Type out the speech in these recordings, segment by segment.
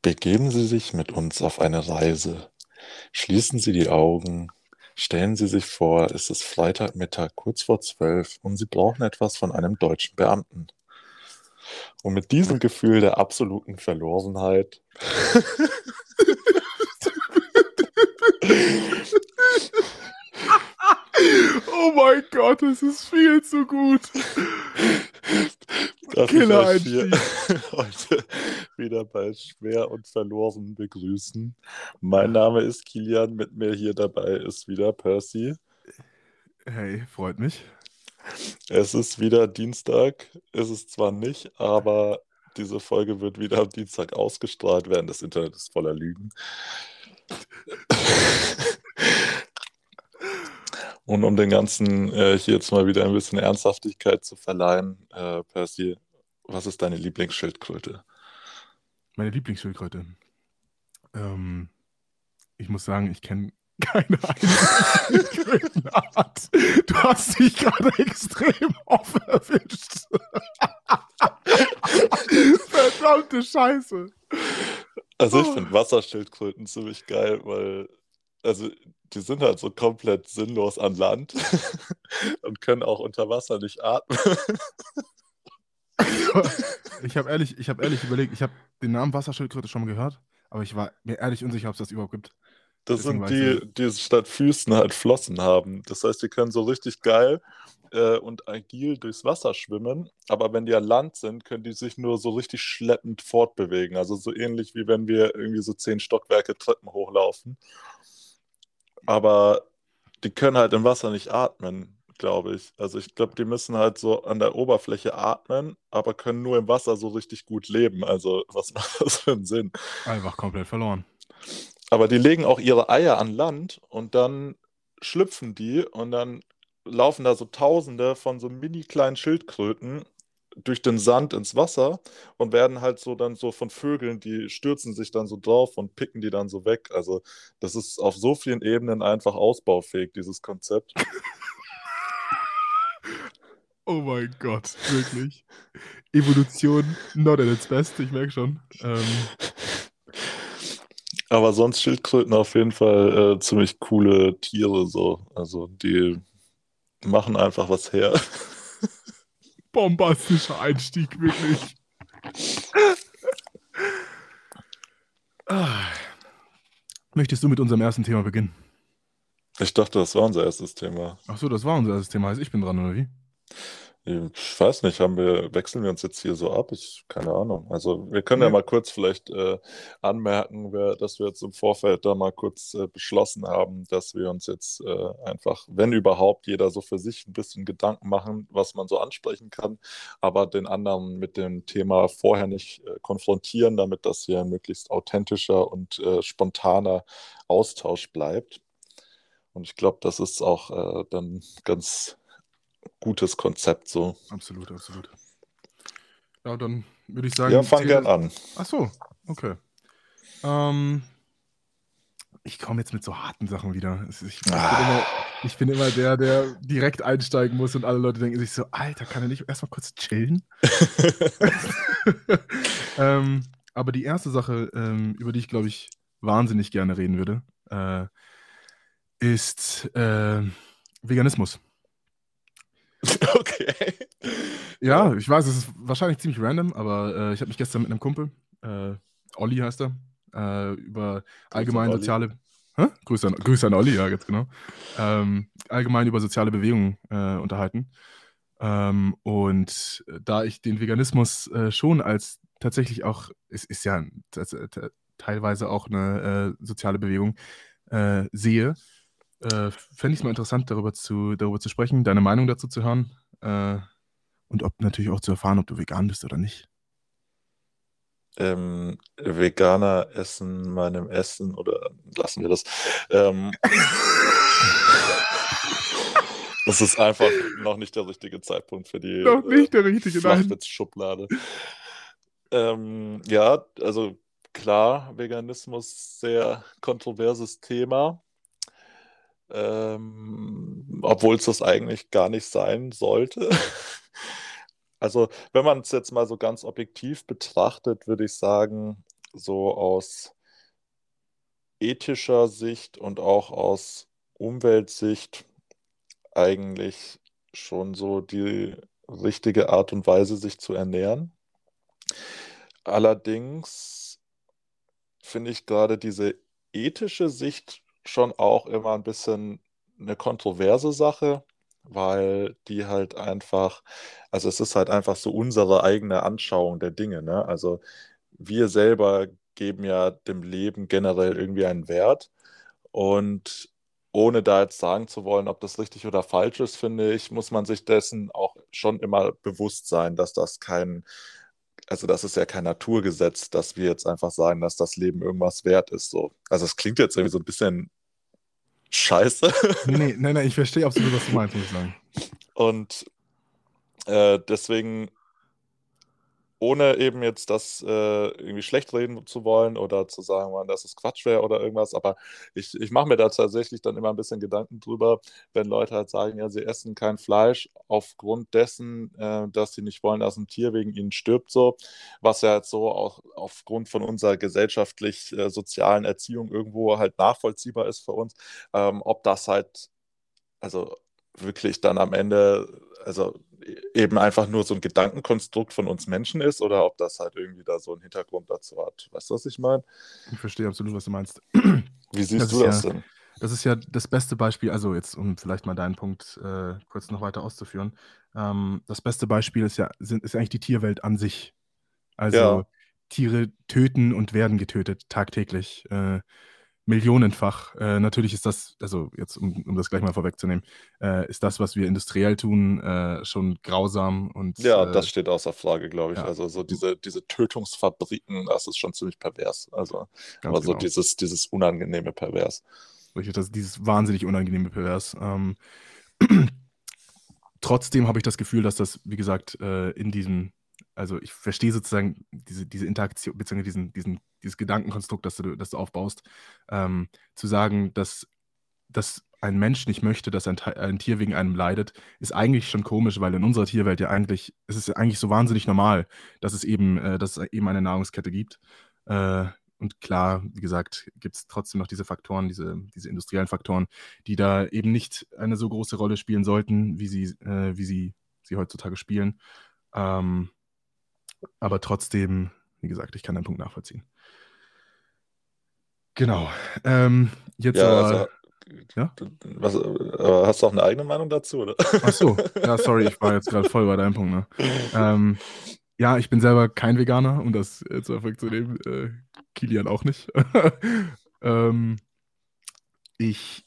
Begeben Sie sich mit uns auf eine Reise. Schließen Sie die Augen. Stellen Sie sich vor, es ist Freitagmittag, kurz vor zwölf, und Sie brauchen etwas von einem deutschen Beamten. Und mit diesem Gefühl der absoluten Verlorenheit Oh mein Gott, das ist viel zu gut. darf ich Killer euch hier heute wieder bei Schwer und Verloren begrüßen. Mein Name ist Kilian, mit mir hier dabei ist wieder Percy. Hey, freut mich. Es ist wieder Dienstag, ist es zwar nicht, aber diese Folge wird wieder am Dienstag ausgestrahlt werden. Das Internet ist voller Lügen. Und um den Ganzen äh, hier jetzt mal wieder ein bisschen Ernsthaftigkeit zu verleihen, äh, Percy, was ist deine Lieblingsschildkröte? Meine Lieblingsschildkröte. Ähm, ich muss sagen, ich kenne keine einzige Schildkrötenart. Du hast dich gerade extrem offen erwischt. Verdammte Scheiße. Also ich Oh. finde Wasserschildkröten ziemlich geil, weil also die sind halt so komplett sinnlos an Land und können auch unter Wasser nicht atmen. Ich habe ehrlich, ich hab ehrlich überlegt, ich habe den Namen Wasserschildkröte schon mal gehört, aber ich war mir ehrlich unsicher, ob es das überhaupt gibt. Das Deswegen sind die, die statt Füßen halt Flossen haben. Das heißt, die können so richtig geil äh, und agil durchs Wasser schwimmen, aber wenn die an Land sind, können die sich nur so richtig schleppend fortbewegen. Also so ähnlich wie wenn wir irgendwie so zehn Stockwerke Treppen hochlaufen. Aber die können halt im Wasser nicht atmen, glaube ich. Also ich glaube, die müssen halt so an der Oberfläche atmen, aber können nur im Wasser so richtig gut leben. Also was macht das für einen Sinn? Einfach komplett verloren. Aber die legen auch ihre Eier an Land und dann schlüpfen die und dann laufen da so Tausende von so mini kleinen Schildkröten durch den Sand ins Wasser und werden halt so dann so von Vögeln, die stürzen sich dann so drauf und picken die dann so weg. Also das ist auf so vielen Ebenen einfach ausbaufähig, dieses Konzept. Oh mein Gott, wirklich. Evolution not at its best, ich merke schon. Ähm, Aber sonst Schildkröten auf jeden Fall äh, ziemlich coole Tiere so. Also die machen einfach was her. bombastischer Einstieg, wirklich. Ah. Möchtest du mit unserem ersten Thema beginnen? Ich dachte, das war unser erstes Thema. Achso, das war unser erstes Thema. Also ich bin dran, oder wie? Ich weiß nicht, haben wir, wechseln wir uns jetzt hier so ab? Ich, keine Ahnung. Also wir können ja Nee. mal kurz vielleicht äh, anmerken, wer, dass wir jetzt im Vorfeld da mal kurz äh, beschlossen haben, dass wir uns jetzt äh, einfach, wenn überhaupt, jeder so für sich ein bisschen Gedanken machen, was man so ansprechen kann, aber den anderen mit dem Thema vorher nicht äh, konfrontieren, damit das hier ein möglichst authentischer und äh, spontaner Austausch bleibt. Und ich glaube, das ist auch äh, dann ganz gutes Konzept so. Absolut, absolut. Ja, dann würde ich sagen. Ja, fang gern an. Ach so, okay. Ähm, ich komme jetzt mit so harten Sachen wieder. Ich, bin Ah. immer, ich bin immer der, der direkt einsteigen muss und alle Leute denken sich so, Alter, kann er nicht erstmal kurz chillen? ähm, aber die erste Sache, ähm, über die ich, glaube ich, wahnsinnig gerne reden würde, äh, ist äh, Veganismus. okay. Ja, ich weiß, es ist wahrscheinlich ziemlich random, aber äh, ich habe mich gestern mit einem Kumpel, äh, Olli heißt er, äh, über allgemein soziale. Hä? Grüße an, Grüße an Olli, ja, ganz genau. Ähm, allgemein über soziale Bewegungen äh, unterhalten. Ähm, und da ich den Veganismus äh, schon als tatsächlich auch, es ist ja teilweise auch eine äh, soziale Bewegung, sehe, äh, fände ich es mal interessant, darüber zu, darüber zu sprechen, deine Meinung dazu zu hören. Äh, und ob natürlich auch zu erfahren, ob du vegan bist oder nicht. Ähm, Veganer essen meinem Essen oder lassen wir das. Ähm, das ist einfach noch nicht der richtige Zeitpunkt für die Noch nicht der richtige, äh. Flachwitz-Schublade. Ähm, ja, also klar, Veganismus sehr kontroverses Thema. Ähm, obwohl es das eigentlich gar nicht sein sollte. Also, wenn man es jetzt mal so ganz objektiv betrachtet, würde ich sagen, so aus ethischer Sicht und auch aus Umweltsicht eigentlich schon so die richtige Art und Weise, sich zu ernähren. Allerdings finde ich gerade diese ethische Sicht schon auch immer ein bisschen eine kontroverse Sache, weil die halt einfach, also es ist halt einfach so unsere eigene Anschauung der Dinge, ne? Also wir selber geben ja dem Leben generell irgendwie einen Wert und ohne da jetzt sagen zu wollen, ob das richtig oder falsch ist, finde ich, muss man sich dessen auch schon immer bewusst sein, dass das kein, also das ist ja kein Naturgesetz, dass wir jetzt einfach sagen, dass das Leben irgendwas wert ist. So. Also es klingt jetzt irgendwie so ein bisschen scheiße. Nee, nee, nee, ich verstehe absolut, was du meinst, muss ich sagen. Und äh, deswegen ohne eben jetzt das äh, irgendwie schlecht reden zu wollen oder zu sagen, man, dass es Quatsch wäre oder irgendwas. Aber ich, ich mache mir da tatsächlich dann immer ein bisschen Gedanken drüber, wenn Leute halt sagen, ja, sie essen kein Fleisch aufgrund dessen, äh, dass sie nicht wollen, dass ein Tier wegen ihnen stirbt, so, was ja jetzt so auch aufgrund von unserer gesellschaftlich-sozialen äh, Erziehung irgendwo halt nachvollziehbar ist für uns, ähm, ob das halt, also wirklich dann am Ende, also eben einfach nur so ein Gedankenkonstrukt von uns Menschen ist oder ob das halt irgendwie da so einen Hintergrund dazu hat. Weißt du, was ich meine? Ich verstehe absolut, was du meinst. Wie siehst das du das ja, denn? Das ist ja das beste Beispiel, also jetzt, um vielleicht mal deinen Punkt äh, kurz noch weiter auszuführen. Ähm, das beste Beispiel ist ja, sind, ist eigentlich die Tierwelt an sich. Also ja. Tiere töten und werden getötet tagtäglich. Äh, millionenfach. Äh, natürlich ist das, also jetzt um, um, das gleich mal vorwegzunehmen, äh, ist das, was wir industriell tun, äh, schon grausam und. Ja, äh, das steht außer Frage, glaube ich. Ja. Also so diese, diese Tötungsfabriken, das ist schon ziemlich pervers. Also, Ganz aber genau. so dieses, dieses unangenehme Pervers. Das, dieses wahnsinnig unangenehme Pervers. Ähm, trotzdem habe ich das Gefühl, dass das, wie gesagt, äh, in diesem also ich verstehe sozusagen diese, diese Interaktion, beziehungsweise diesen, diesen, dieses Gedankenkonstrukt, das du, das du aufbaust, ähm, zu sagen, dass, dass ein Mensch nicht möchte, dass ein, ein, Tier wegen einem leidet, ist eigentlich schon komisch, weil in unserer Tierwelt ja eigentlich, es ist ja eigentlich so wahnsinnig normal, dass es eben, äh, dass es eben eine Nahrungskette gibt. Äh, und klar, wie gesagt, gibt es trotzdem noch diese Faktoren, diese, diese industriellen Faktoren, die da eben nicht eine so große Rolle spielen sollten, wie sie, äh, wie sie, sie heutzutage spielen. Ähm, aber trotzdem, wie gesagt, ich kann den Punkt nachvollziehen. Genau. Ähm, jetzt ja, aber, also, ja? Was, äh, hast du auch eine eigene Meinung dazu, oder? Ach so, ja, sorry, ich war jetzt gerade voll bei deinem Punkt. Ne? Ähm, ja, ich bin selber kein Veganer, um das jetzt erfolgt zu nehmen. Äh, Kilian auch nicht. ähm, ich,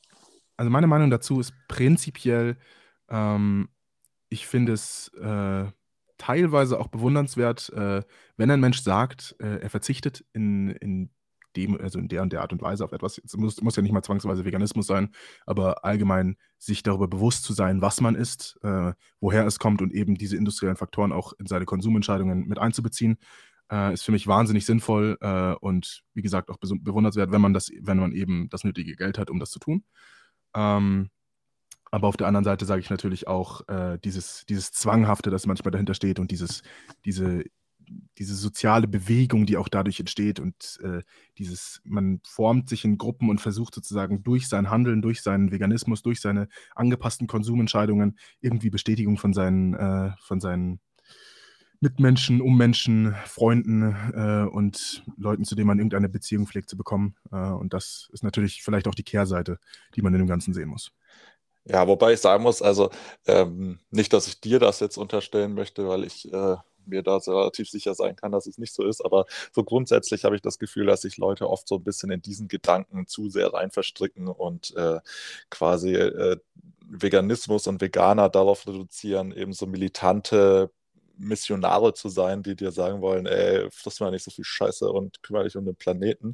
also meine Meinung dazu ist prinzipiell, ähm, ich finde es äh, teilweise auch bewundernswert, äh, wenn ein Mensch sagt, äh, er verzichtet in, in dem, also in der und der Art und Weise auf etwas. Es muss, muss ja nicht mal zwangsweise Veganismus sein, aber allgemein sich darüber bewusst zu sein, was man isst, äh, woher es kommt und eben diese industriellen Faktoren auch in seine Konsumentscheidungen mit einzubeziehen, äh, ist für mich wahnsinnig sinnvoll äh, und wie gesagt auch bewundernswert, wenn man das, wenn man eben das nötige Geld hat, um das zu tun. Ähm, aber auf der anderen Seite sage ich natürlich auch äh, dieses, dieses Zwanghafte, das manchmal dahinter steht und dieses, diese, diese soziale Bewegung, die auch dadurch entsteht und äh, dieses, man formt sich in Gruppen und versucht sozusagen durch sein Handeln, durch seinen Veganismus, durch seine angepassten Konsumentscheidungen irgendwie Bestätigung von seinen, äh, von seinen Mitmenschen, Ummenschen, Freunden äh, und Leuten, zu denen man irgendeine Beziehung pflegt, zu bekommen. Äh, und das ist natürlich vielleicht auch die Kehrseite, die man in dem Ganzen sehen muss. Ja, wobei ich sagen muss, also ähm, nicht, dass ich dir das jetzt unterstellen möchte, weil ich äh, mir da relativ sicher sein kann, dass es nicht so ist, aber so grundsätzlich habe ich das Gefühl, dass sich Leute oft so ein bisschen in diesen Gedanken zu sehr rein verstricken und äh, quasi äh, Veganismus und Veganer darauf reduzieren, eben so militante Missionare zu sein, die dir sagen wollen, ey, friss mal nicht so viel Scheiße und kümmere dich um den Planeten.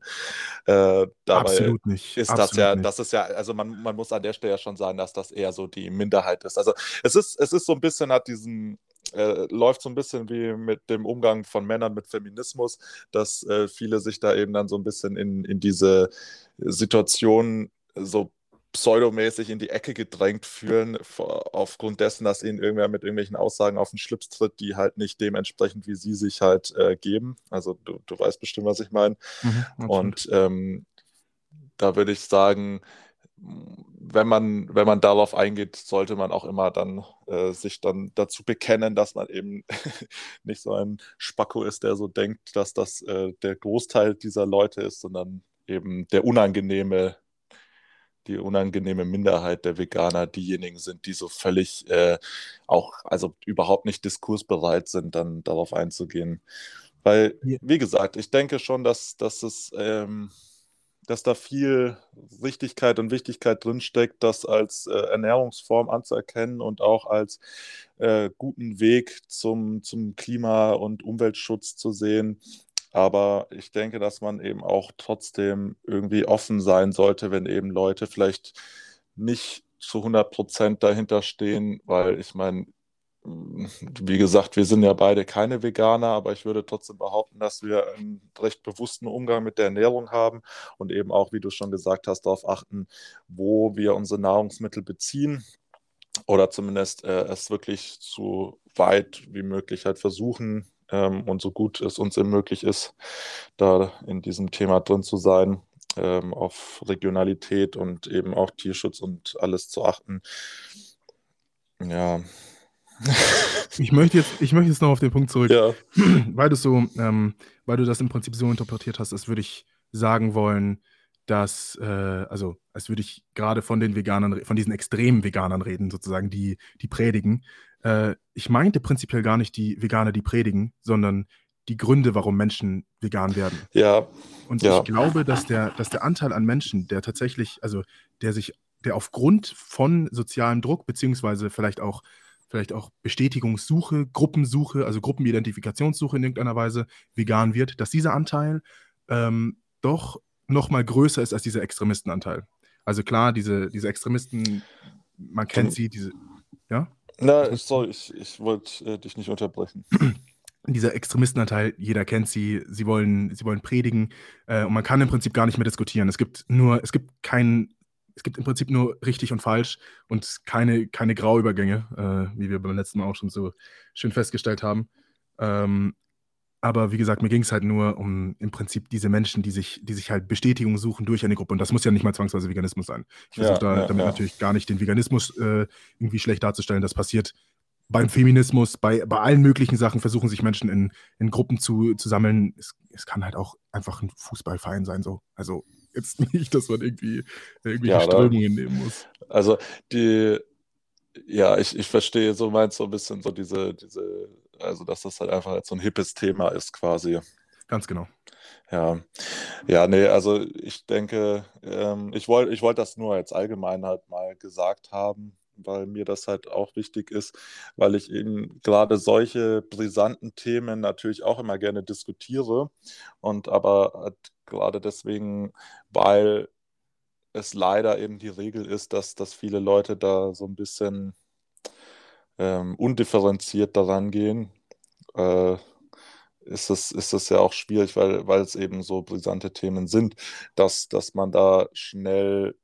Äh, dabei Absolut nicht. Ist Absolut das ja, nicht. das ist ja, also man, man muss an der Stelle ja schon sagen, dass das eher so die Minderheit ist. Also es ist, es ist so ein bisschen, hat diesen, äh, läuft so ein bisschen wie mit dem Umgang von Männern mit Feminismus, dass äh, viele sich da eben dann so ein bisschen in, in diese Situation so pseudomäßig in die Ecke gedrängt fühlen, aufgrund dessen, dass ihnen irgendwer mit irgendwelchen Aussagen auf den Schlips tritt, die halt nicht dementsprechend, wie sie sich halt äh, geben. Also du, du weißt bestimmt, was ich meine. Mhm, und ähm, da würde ich sagen, wenn man, wenn man darauf eingeht, sollte man auch immer dann äh, sich dann dazu bekennen, dass man eben nicht so ein Spacko ist, der so denkt, dass das äh, der Großteil dieser Leute ist, sondern eben der unangenehme, die unangenehme Minderheit der Veganer diejenigen sind, die so völlig äh, auch, also überhaupt nicht diskursbereit sind, dann darauf einzugehen. Weil, wie gesagt, ich denke schon, dass, dass es ähm, dass da viel Richtigkeit und Wichtigkeit drinsteckt, das als äh, Ernährungsform anzuerkennen und auch als äh, guten Weg zum, zum Klima- und Umweltschutz zu sehen. Aber ich denke, dass man eben auch trotzdem irgendwie offen sein sollte, wenn eben Leute vielleicht nicht zu 100 Prozent dahinter stehen, weil ich meine, wie gesagt, wir sind ja beide keine Veganer, aber ich würde trotzdem behaupten, dass wir einen recht bewussten Umgang mit der Ernährung haben und eben auch, wie du schon gesagt hast, darauf achten, wo wir unsere Nahrungsmittel beziehen oder zumindest äh, es wirklich so weit wie möglich halt versuchen ähm, und so gut es uns möglich ist, da in diesem Thema drin zu sein, ähm, auf Regionalität und eben auch Tierschutz und alles zu achten. Ja, ich möchte jetzt, ich möchte jetzt noch auf den Punkt zurück, ja. weil du so, ähm, weil du das im Prinzip so interpretiert hast, als würde ich sagen wollen, dass, äh, also als würde ich gerade von den Veganern, von diesen extremen Veganern reden, sozusagen, die, die predigen. Äh, ich meinte prinzipiell gar nicht die Veganer, die predigen, sondern die Gründe, warum Menschen vegan werden. Ja. Und ja. ich glaube, dass der, dass der Anteil an Menschen, der tatsächlich, also der sich, der aufgrund von sozialem Druck, beziehungsweise vielleicht auch vielleicht auch Bestätigungssuche, Gruppensuche, also Gruppenidentifikationssuche in irgendeiner Weise vegan wird, dass dieser Anteil ähm, doch noch mal größer ist als dieser Extremistenanteil. Also klar, diese, diese Extremisten, man kennt sie, diese, ja? Na, sorry, ich, ich wollte äh, dich nicht unterbrechen. dieser Extremistenanteil, jeder kennt sie, sie wollen, sie wollen predigen äh, und man kann im Prinzip gar nicht mehr diskutieren. Es gibt nur, es gibt keinen es gibt im Prinzip nur richtig und falsch und keine, keine Grauübergänge, äh, wie wir beim letzten Mal auch schon so schön festgestellt haben. Ähm, aber wie gesagt, mir ging es halt nur um im Prinzip diese Menschen, die sich, die sich halt Bestätigung suchen durch eine Gruppe. Und das muss ja nicht mal zwangsweise Veganismus sein. Ich versuche ja, da, ja, damit ja. natürlich gar nicht den Veganismus äh, irgendwie schlecht darzustellen. Das passiert beim Feminismus, bei, bei allen möglichen Sachen versuchen sich Menschen in, in Gruppen zu, zu sammeln. Es, es kann halt auch einfach ein Fußballverein sein, so. Also jetzt nicht, dass man irgendwie irgendwelche ja, Strömungen nehmen muss. Also die, ja, ich, ich verstehe so meinst so ein bisschen so diese, diese, also dass das halt einfach so ein hippes Thema ist quasi. Ganz genau. Ja, ja, nee, also ich denke, ähm, ich wollte ich wollt das nur als allgemein halt mal gesagt haben, weil mir das halt auch wichtig ist, weil ich eben gerade solche brisanten Themen natürlich auch immer gerne diskutiere und aber halt gerade deswegen, weil es leider eben die Regel ist, dass, dass viele Leute da so ein bisschen ähm, undifferenziert daran gehen, äh, ist es, ist es ja auch schwierig, weil, weil es eben so brisante Themen sind, dass, dass man da schnell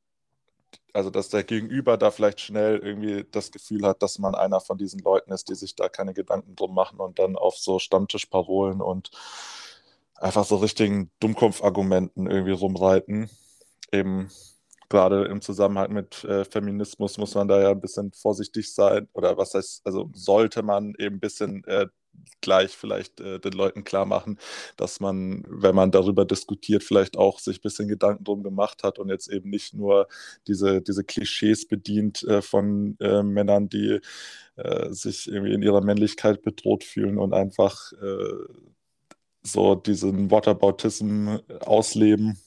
also dass der Gegenüber da vielleicht schnell irgendwie das Gefühl hat, dass man einer von diesen Leuten ist, die sich da keine Gedanken drum machen und dann auf so Stammtischparolen und einfach so richtigen Dummkopf-Argumenten irgendwie rumreiten. Eben gerade im Zusammenhang mit äh, Feminismus muss man da ja ein bisschen vorsichtig sein. Oder was heißt, also sollte man eben ein bisschen äh, gleich vielleicht äh, den Leuten klar machen, dass man, wenn man darüber diskutiert, vielleicht auch sich ein bisschen Gedanken drum gemacht hat und jetzt eben nicht nur diese, diese Klischees bedient äh, von äh, Männern, die äh, sich irgendwie in ihrer Männlichkeit bedroht fühlen und einfach äh, so diesen Whataboutism ausleben.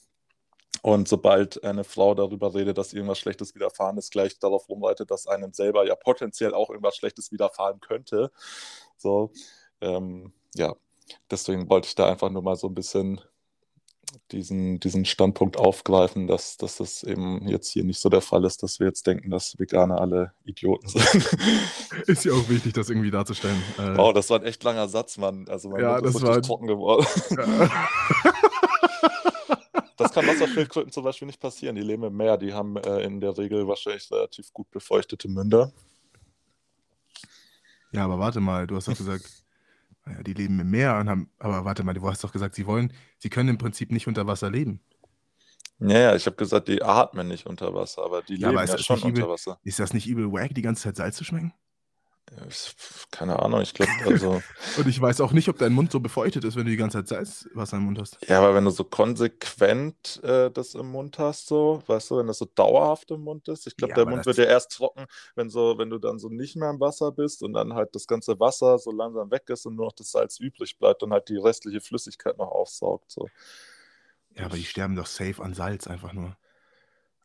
Und sobald eine Frau darüber redet, dass irgendwas Schlechtes widerfahren ist, gleich darauf rumreitet, dass einem selber ja potenziell auch irgendwas Schlechtes widerfahren könnte. So, ähm, ja, deswegen wollte ich da einfach nur mal so ein bisschen diesen, diesen Standpunkt aufgreifen, dass, dass das eben jetzt hier nicht so der Fall ist, dass wir jetzt denken, dass Veganer alle Idioten sind. Ist ja auch wichtig, das irgendwie darzustellen. Äh, wow, das war ein echt langer Satz, Mann. Also mein ja, Mund das ist war trocken geworden. Ja. kann Wasserschildkröten zum Beispiel nicht passieren. Die leben im Meer. Die haben äh, in der Regel wahrscheinlich relativ gut befeuchtete Münder. Ja, aber warte mal, du hast doch gesagt, naja, die leben im Meer und haben, aber warte mal, du hast doch gesagt, sie wollen, sie können im Prinzip nicht unter Wasser leben. Ja, ja, ich habe gesagt, die atmen nicht unter Wasser, aber die Ja, leben aber ja das schon nicht unter übel, Wasser. ist das nicht übel wack, die ganze Zeit Salz zu schmecken? Keine Ahnung, ich glaube, also. Und ich weiß auch nicht, ob dein Mund so befeuchtet ist, wenn du die ganze Zeit Salzwasser im Mund hast. Ja, aber wenn du so konsequent äh, das im Mund hast, so, weißt du, wenn das so dauerhaft im Mund ist, ich glaube, Ja, der Mund wird ja erst trocken, wenn so, wenn du dann so nicht mehr im Wasser bist und dann halt das ganze Wasser so langsam weg ist und nur noch das Salz übrig bleibt und halt die restliche Flüssigkeit noch aufsaugt. So. Ja, aber die sterben doch safe an Salz einfach nur.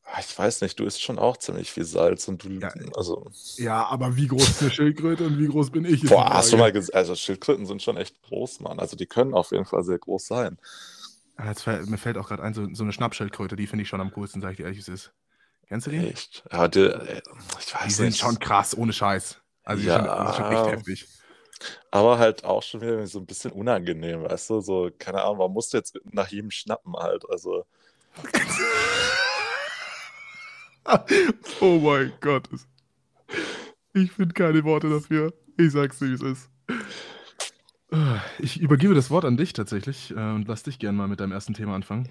Ah, Ich weiß nicht, du isst schon auch ziemlich viel Salz und du, Ja, also, Ja, aber wie groß ist eine Schildkröte und wie groß bin ich? boah, hast du mal gesehen, also Schildkröten sind schon echt groß, Mann. Also die können auf jeden Fall sehr groß sein. Ah, Jetzt fällt, mir fällt auch gerade ein, so, so eine Schnappschildkröte, die finde ich schon am coolsten, sag ich dir ehrlich, es ist. Kennst du die? Echt. Ja, die, äh, ich weiß Die sind nicht. schon krass, ohne Scheiß. Also die Ja. sind, ist schon echt heftig. Aber halt auch schon wieder so ein bisschen unangenehm, weißt du? So, keine Ahnung, man muss jetzt nach jedem schnappen halt. Also, oh mein Gott. Ich finde keine Worte dafür. Ich sag's dir, wie es ist. Ich übergebe das Wort an dich tatsächlich äh, und lass dich gerne mal mit deinem ersten Thema anfangen.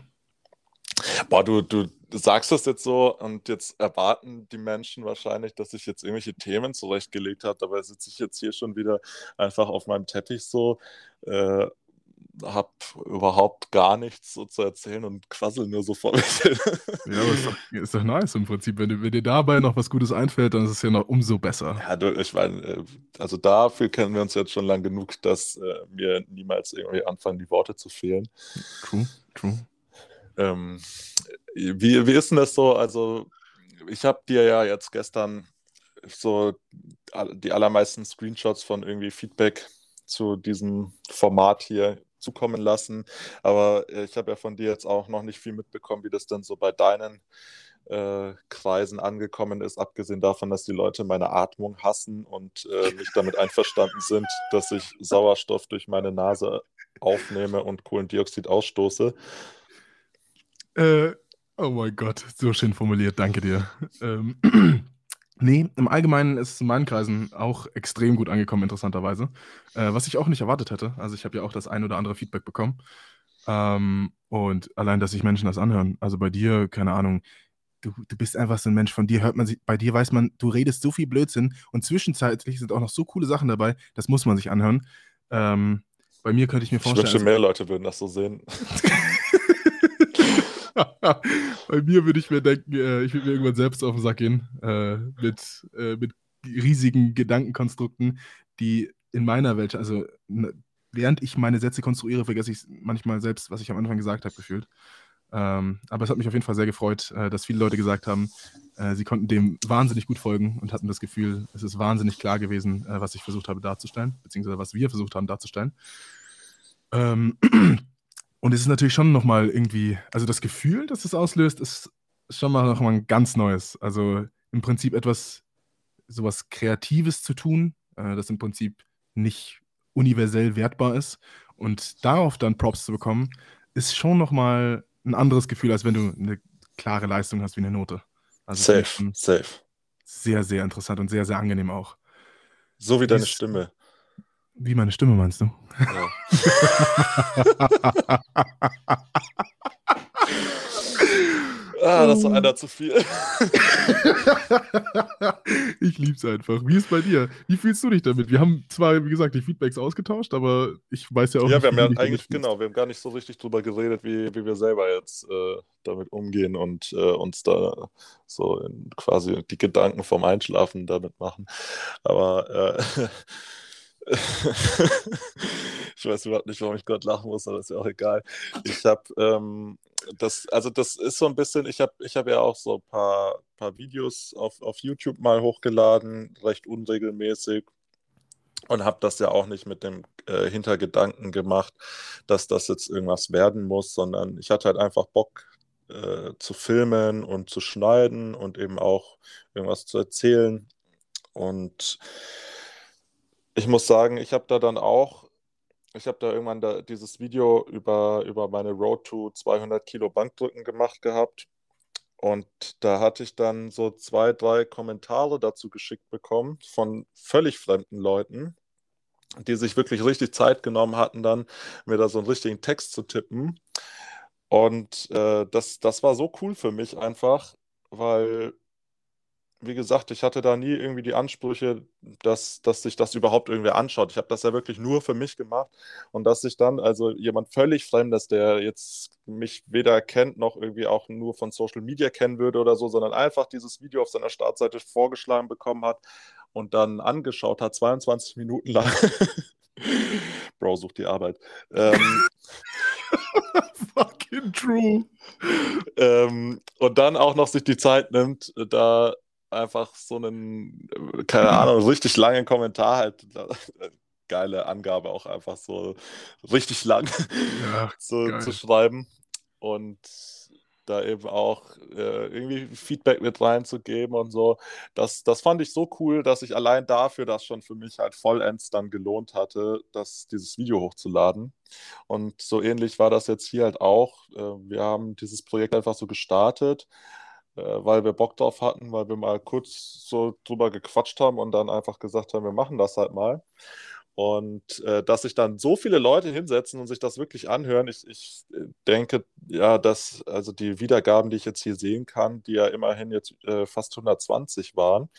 boah, du, du sagst das jetzt so und jetzt erwarten die Menschen wahrscheinlich, dass ich jetzt irgendwelche Themen zurechtgelegt habe. Dabei sitze ich jetzt hier schon wieder einfach auf meinem Teppich so, äh, habe überhaupt gar nichts so zu erzählen und quassel nur so vor mich hin. Ja, aber ist doch, ist doch nice im Prinzip. Wenn, dir- wenn dir dabei noch was Gutes einfällt, dann ist es ja noch umso besser. Ja, du, ich meine, äh, also dafür kennen wir uns jetzt schon lang genug, dass äh, mir niemals irgendwie anfangen, die Worte zu fehlen. True, true. Ähm, wie, wie ist denn das so? Also, ich habe dir ja jetzt gestern so die allermeisten Screenshots von irgendwie Feedback zu diesem Format hier zukommen lassen. Aber äh, ich habe ja von dir jetzt auch noch nicht viel mitbekommen, wie das denn so bei deinen äh, Kreisen angekommen ist, abgesehen davon, dass die Leute meine Atmung hassen und äh, nicht damit einverstanden sind, dass ich Sauerstoff durch meine Nase aufnehme und Kohlendioxid ausstoße. Äh, oh mein Gott, so schön formuliert, danke dir. Ähm, nee, im Allgemeinen ist es in meinen Kreisen auch extrem gut angekommen, interessanterweise. Äh, was ich auch nicht erwartet hätte. Also ich habe ja auch das ein oder andere Feedback bekommen. Ähm, und allein, dass sich Menschen das anhören. Also bei dir, keine Ahnung, du, du bist einfach so ein Mensch, von dir hört man sich, bei dir weiß man, du redest so viel Blödsinn und zwischenzeitlich sind auch noch so coole Sachen dabei, das muss man sich anhören. Ähm, bei mir könnte ich mir Ich vorstellen. wünschte, also- mehr Leute würden das so sehen. Bei mir würde ich mir denken, äh, ich würde mir irgendwann selbst auf den Sack gehen äh, mit, äh, mit riesigen Gedankenkonstrukten, die in meiner Welt, also n- während ich meine Sätze konstruiere, vergesse ich manchmal selbst, was ich am Anfang gesagt habe, gefühlt. Ähm, aber es hat mich auf jeden Fall sehr gefreut, äh, dass viele Leute gesagt haben, äh, sie konnten dem wahnsinnig gut folgen und hatten das Gefühl, es ist wahnsinnig klar gewesen, äh, was ich versucht habe darzustellen, beziehungsweise was wir versucht haben darzustellen. Ähm, und es ist natürlich schon nochmal irgendwie, also das Gefühl, das es auslöst, ist schon mal nochmal ein ganz neues. Also im Prinzip etwas, sowas Kreatives zu tun, äh, das im Prinzip nicht universell wertbar ist. Und darauf dann Props zu bekommen, ist schon nochmal ein anderes Gefühl, als wenn du eine klare Leistung hast wie eine Note. Also Safe, safe. sehr, sehr interessant und sehr, sehr angenehm auch. So wie deine Dies- Stimme. Wie meine Stimme meinst du? Ja. Ah, das war einer zu viel. ich lieb's einfach. Wie ist bei dir? Wie fühlst du dich damit? Wir haben zwar, wie gesagt, die Feedbacks ausgetauscht, aber ich weiß ja auch Ja, nicht, wir haben ja eigentlich, genau, wir haben gar nicht so richtig drüber geredet, wie, wie wir selber jetzt äh, damit umgehen und äh, uns da so in quasi die Gedanken vom Einschlafen damit machen. Aber äh, ich weiß überhaupt nicht, warum ich gerade lachen muss, aber ist ja auch egal. Ich habe ähm, das, also das ist so ein bisschen, ich habe ich hab ja auch so ein paar, paar Videos auf, auf YouTube mal hochgeladen, recht unregelmäßig und habe das ja auch nicht mit dem äh, Hintergedanken gemacht, dass das jetzt irgendwas werden muss, sondern ich hatte halt einfach Bock äh, zu filmen und zu schneiden und eben auch irgendwas zu erzählen. Und ich muss sagen, ich habe da dann auch ich habe da irgendwann da dieses Video über, über meine Road to 200 Kilo Bankdrücken gemacht gehabt. Und da hatte ich dann so zwei, drei Kommentare dazu geschickt bekommen von völlig fremden Leuten, die sich wirklich richtig Zeit genommen hatten, dann mir da so einen richtigen Text zu tippen. Und äh, das, das war so cool für mich einfach, weil wie gesagt, ich hatte da nie irgendwie die Ansprüche, dass, dass sich das überhaupt irgendwer anschaut. Ich habe das ja wirklich nur für mich gemacht und dass sich dann also jemand völlig Fremdes, der jetzt mich weder kennt noch irgendwie auch nur von Social Media kennen würde oder so, sondern einfach dieses Video auf seiner Startseite vorgeschlagen bekommen hat und dann angeschaut hat, 22 Minuten lang. Bro, sucht die Arbeit. Ähm, Fucking true. Ähm, und dann auch noch sich die Zeit nimmt, da einfach so einen, keine Ahnung, richtig langen Kommentar halt, geile Angabe auch einfach so richtig lang ja, zu, zu, schreiben und da eben auch äh, irgendwie Feedback mit reinzugeben und so. Das, das fand ich so cool, dass ich allein dafür das schon für mich halt vollends dann gelohnt hatte, das, dieses Video hochzuladen. Und so ähnlich war das jetzt hier halt auch. Äh, wir haben dieses Projekt einfach so gestartet äh, weil wir Bock drauf hatten, weil wir mal kurz so drüber gequatscht haben und dann einfach gesagt haben, wir machen das halt mal. Und äh, dass sich dann so viele Leute hinsetzen und sich das wirklich anhören, ich, ich äh, denke, ja, dass also die Wiedergaben, die ich jetzt hier sehen kann, die ja immerhin jetzt äh, fast 120 waren,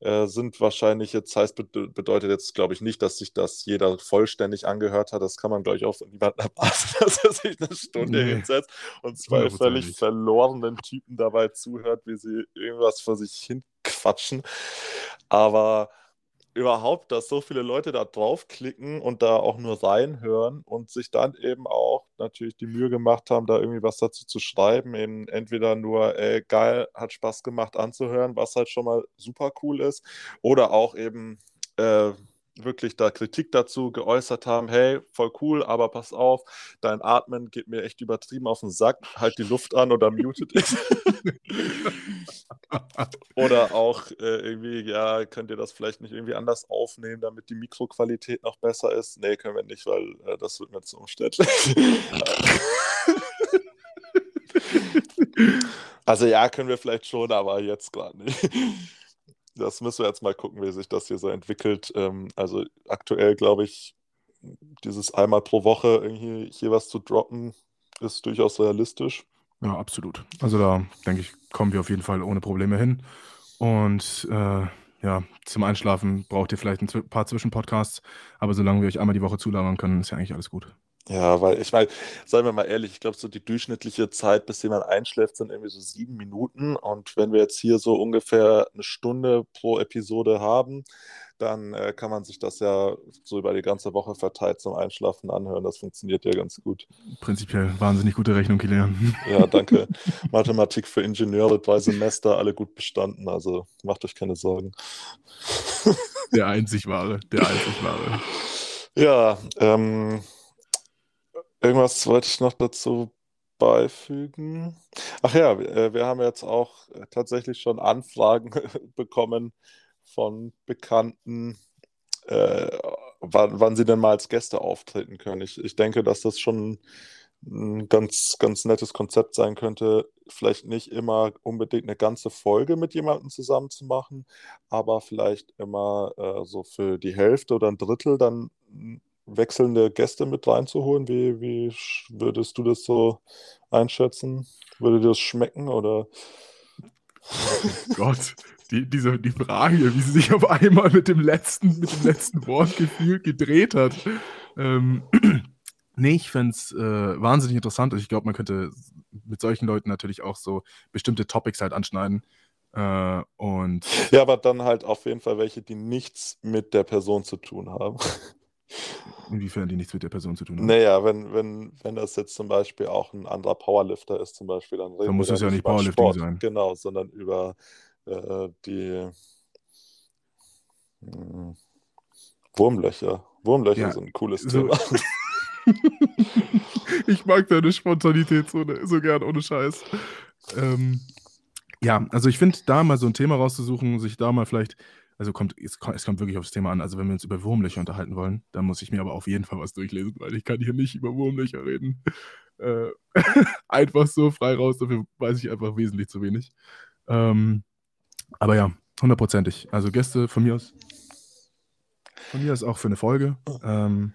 äh, sind wahrscheinlich jetzt, heißt, bedeutet jetzt, glaube ich, nicht, dass sich das jeder vollständig angehört hat. Das kann man, glaube ich, auch von niemandem erwarten, dass er sich eine Stunde nee. hinsetzt und zwei völlig verlorenen Typen dabei zuhört, wie sie irgendwas vor sich hin quatschen. Aber überhaupt, dass so viele Leute da draufklicken und da auch nur reinhören und sich dann eben auch natürlich die Mühe gemacht haben, da irgendwie was dazu zu schreiben. Eben entweder nur, ey, geil, hat Spaß gemacht anzuhören, was halt schon mal super cool ist, oder auch eben, äh, wirklich da Kritik dazu geäußert haben, hey, voll cool, aber pass auf, dein Atmen geht mir echt übertrieben auf den Sack, halt die Luft an oder mutet es. oder auch äh, irgendwie, ja, könnt ihr das vielleicht nicht irgendwie anders aufnehmen, damit die Mikroqualität noch besser ist? Nee, können wir nicht, weil äh, das wird mir zu umständlich. also ja, können wir vielleicht schon, aber jetzt gerade nicht das müssen wir jetzt mal gucken, wie sich das hier so entwickelt. Ähm, also aktuell glaube ich, dieses einmal pro Woche irgendwie hier was zu droppen, ist durchaus realistisch. Ja, absolut. Also da denke ich, kommen wir auf jeden Fall ohne Probleme hin. Und äh, ja, zum Einschlafen braucht ihr vielleicht ein paar Zwischenpodcasts, aber solange wir euch einmal die Woche zulagern können, ist ja eigentlich alles gut. Ja, weil ich meine, seien wir mal ehrlich, ich glaube, so die durchschnittliche Zeit, bis jemand einschläft, sind irgendwie so sieben Minuten. Und wenn wir jetzt hier so ungefähr eine Stunde pro Episode haben, dann äh, kann man sich das ja so über die ganze Woche verteilt zum Einschlafen anhören. Das funktioniert ja ganz gut. Prinzipiell wahnsinnig gute Rechnung, Kilian. Ja, danke. Mathematik für Ingenieure, drei Semester, alle gut bestanden. Also macht euch keine Sorgen. Der einzig wahre, der einzig wahre. Ja, ähm, Irgendwas wollte ich noch dazu beifügen. Ach ja, wir, äh, wir haben jetzt auch äh, tatsächlich schon Anfragen bekommen von Bekannten, äh, wann, wann sie denn mal als Gäste auftreten können. Ich, ich denke, dass das schon ein ganz, ganz nettes Konzept sein könnte, vielleicht nicht immer unbedingt eine ganze Folge mit jemandem zusammen zu machen, aber vielleicht immer äh, so für die Hälfte oder ein Drittel dann wechselnde Gäste mit reinzuholen? Wie, wie würdest du das so einschätzen? Würde dir das schmecken oder? Oh Gott, die, diese, die Frage, wie sie sich auf einmal mit dem letzten, mit dem letzten Wort gefühlt gedreht hat. Ähm, nee, ich fände es äh, wahnsinnig interessant. Ich glaube, man könnte mit solchen Leuten natürlich auch so bestimmte Topics halt anschneiden. Äh, und ja, aber dann halt auf jeden Fall welche, die nichts mit der Person zu tun haben. Inwiefern die nichts mit der Person zu tun haben? Naja, wenn, wenn, wenn das jetzt zum Beispiel auch ein anderer Powerlifter ist, zum Beispiel, dann reden dann muss es ja nicht Powerlifting Sport, sein. Genau, sondern über äh, die mh, hm, Wurmlöcher. Wurmlöcher ja, sind ein cooles so. Thema. ich mag deine Spontanität so, so gern, ohne Scheiß. Ähm, ja, also ich finde, da mal so ein Thema rauszusuchen, sich da mal vielleicht also kommt, es, kommt, es kommt wirklich aufs Thema an. Also wenn wir uns über Wurmlöcher unterhalten wollen, dann muss ich mir aber auf jeden Fall was durchlesen, weil ich kann hier nicht über Wurmlöcher reden. Äh, einfach so frei raus, dafür weiß ich einfach wesentlich zu wenig. Ähm, aber ja, hundertprozentig. Also Gäste von mir aus. Von mir aus auch für eine Folge. Ähm,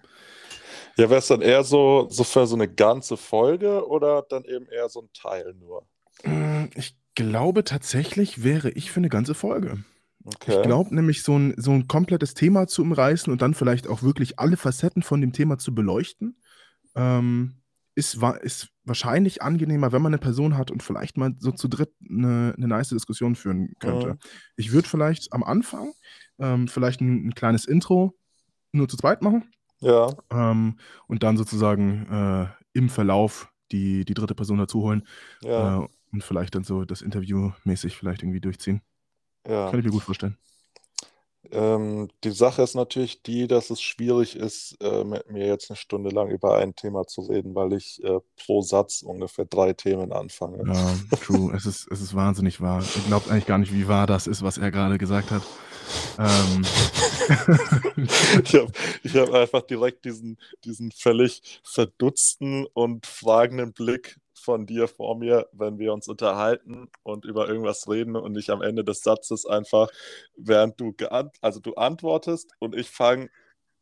ja, wäre es dann eher so, so für so eine ganze Folge oder dann eben eher so ein Teil nur? Ich glaube tatsächlich wäre ich für eine ganze Folge. Okay. Ich glaube nämlich, so ein, so ein komplettes Thema zu umreißen und dann vielleicht auch wirklich alle Facetten von dem Thema zu beleuchten, ähm, ist, ist wahrscheinlich angenehmer, wenn man eine Person hat und vielleicht mal so zu dritt eine, eine nice Diskussion führen könnte. Mhm. Ich würde vielleicht am Anfang ähm, vielleicht ein, ein, kleines Intro nur zu zweit machen. Ja. Ähm, und dann sozusagen äh, im Verlauf die, die dritte Person dazu holen. Ja. Äh, und vielleicht dann so das Interview mäßig vielleicht irgendwie durchziehen. Ja. Kann ich mir gut vorstellen. Ähm, die Sache ist natürlich die, dass es schwierig ist, äh, mit mir jetzt eine Stunde lang über ein Thema zu reden, weil ich äh, pro Satz ungefähr drei Themen anfange. Ja, true. es, ist, es ist wahnsinnig wahr. Ihr glaubt eigentlich gar nicht, wie wahr das ist, was er gerade gesagt hat. Ähm. ich habe ich hab einfach direkt diesen, diesen völlig verdutzten und fragenden Blick von dir vor mir, wenn wir uns unterhalten und über irgendwas reden und ich am Ende des Satzes einfach, während du also du antwortest und ich fange,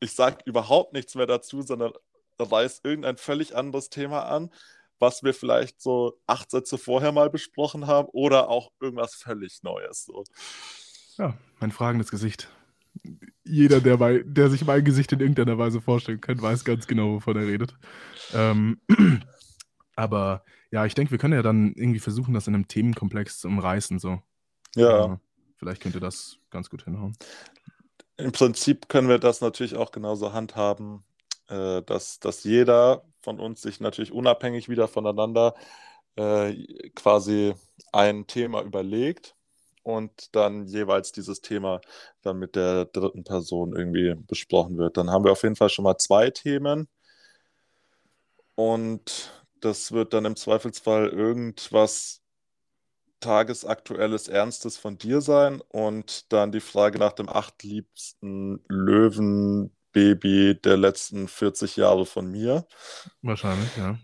ich sage überhaupt nichts mehr dazu, sondern reiß irgendein völlig anderes Thema an, was wir vielleicht so acht Sätze vorher mal besprochen haben oder auch irgendwas völlig Neues. So. Ja, mein fragendes Gesicht. Jeder, der, bei, der sich mein Gesicht in irgendeiner Weise vorstellen kann, weiß ganz genau, wovon er redet. Ähm, aber ja, ich denke, wir können ja dann irgendwie versuchen, das in einem Themenkomplex zu umreißen. So. Ja. Äh, vielleicht könnte das ganz gut hinhauen. Im Prinzip können wir das natürlich auch genauso handhaben, äh, dass, dass jeder von uns sich natürlich unabhängig wieder voneinander äh, quasi ein Thema überlegt und dann jeweils dieses Thema dann mit der dritten Person irgendwie besprochen wird. Dann haben wir auf jeden Fall schon mal zwei Themen. Und das wird dann im Zweifelsfall irgendwas tagesaktuelles, ernstes von dir sein und dann die Frage nach dem achtliebsten Löwenbaby der letzten 40 Jahre von mir. Wahrscheinlich, ja.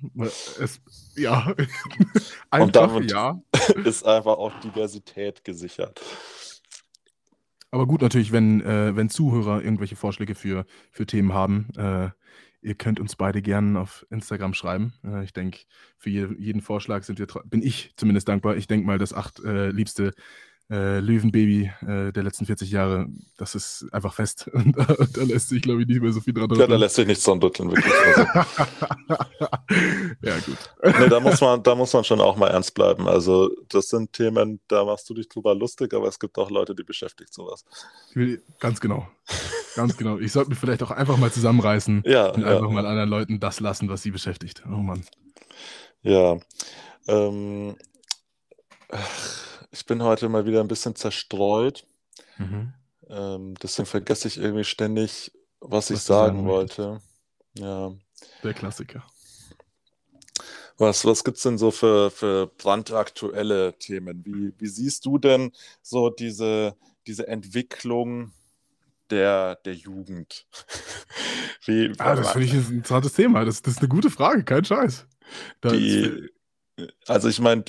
Es, ja. einfach, und damit ja. ist einfach auch Diversität gesichert. Aber gut natürlich, wenn, äh, wenn Zuhörer irgendwelche Vorschläge für, für Themen haben, äh, Ihr könnt uns beide gerne auf Instagram schreiben. Äh, ich denke, für je, jeden Vorschlag sind wir, bin ich zumindest dankbar. Ich denke mal, das acht äh, liebste äh, Löwenbaby äh, der letzten 40 Jahre, das ist einfach fest. Und da, da lässt sich, glaube ich, nicht mehr so viel dran rütteln. Ja, da lässt sich nichts dran rütteln, wirklich. ja, gut. Nee, da muss, man, da muss man schon auch mal ernst bleiben. Also, das sind Themen, da machst du dich drüber lustig, aber es gibt auch Leute, die beschäftigt sowas. Ganz genau. Ganz genau. Ich sollte mich vielleicht auch einfach mal zusammenreißen ja, und ja. einfach mal anderen Leuten das lassen, was sie beschäftigt. Oh Mann. Ja. Ähm, ich bin heute mal wieder ein bisschen zerstreut. Mhm. Ähm, deswegen vergesse ich irgendwie ständig, was, was ich sagen, sagen wollte. Ja. Der Klassiker. Was, was gibt es denn so für, für brandaktuelle Themen? Wie, wie siehst du denn so diese, diese Entwicklung der, der Jugend? wie, ah, das finde ich ein interessantes Thema. Das, das ist eine gute Frage, kein Scheiß. Die, also ich meine,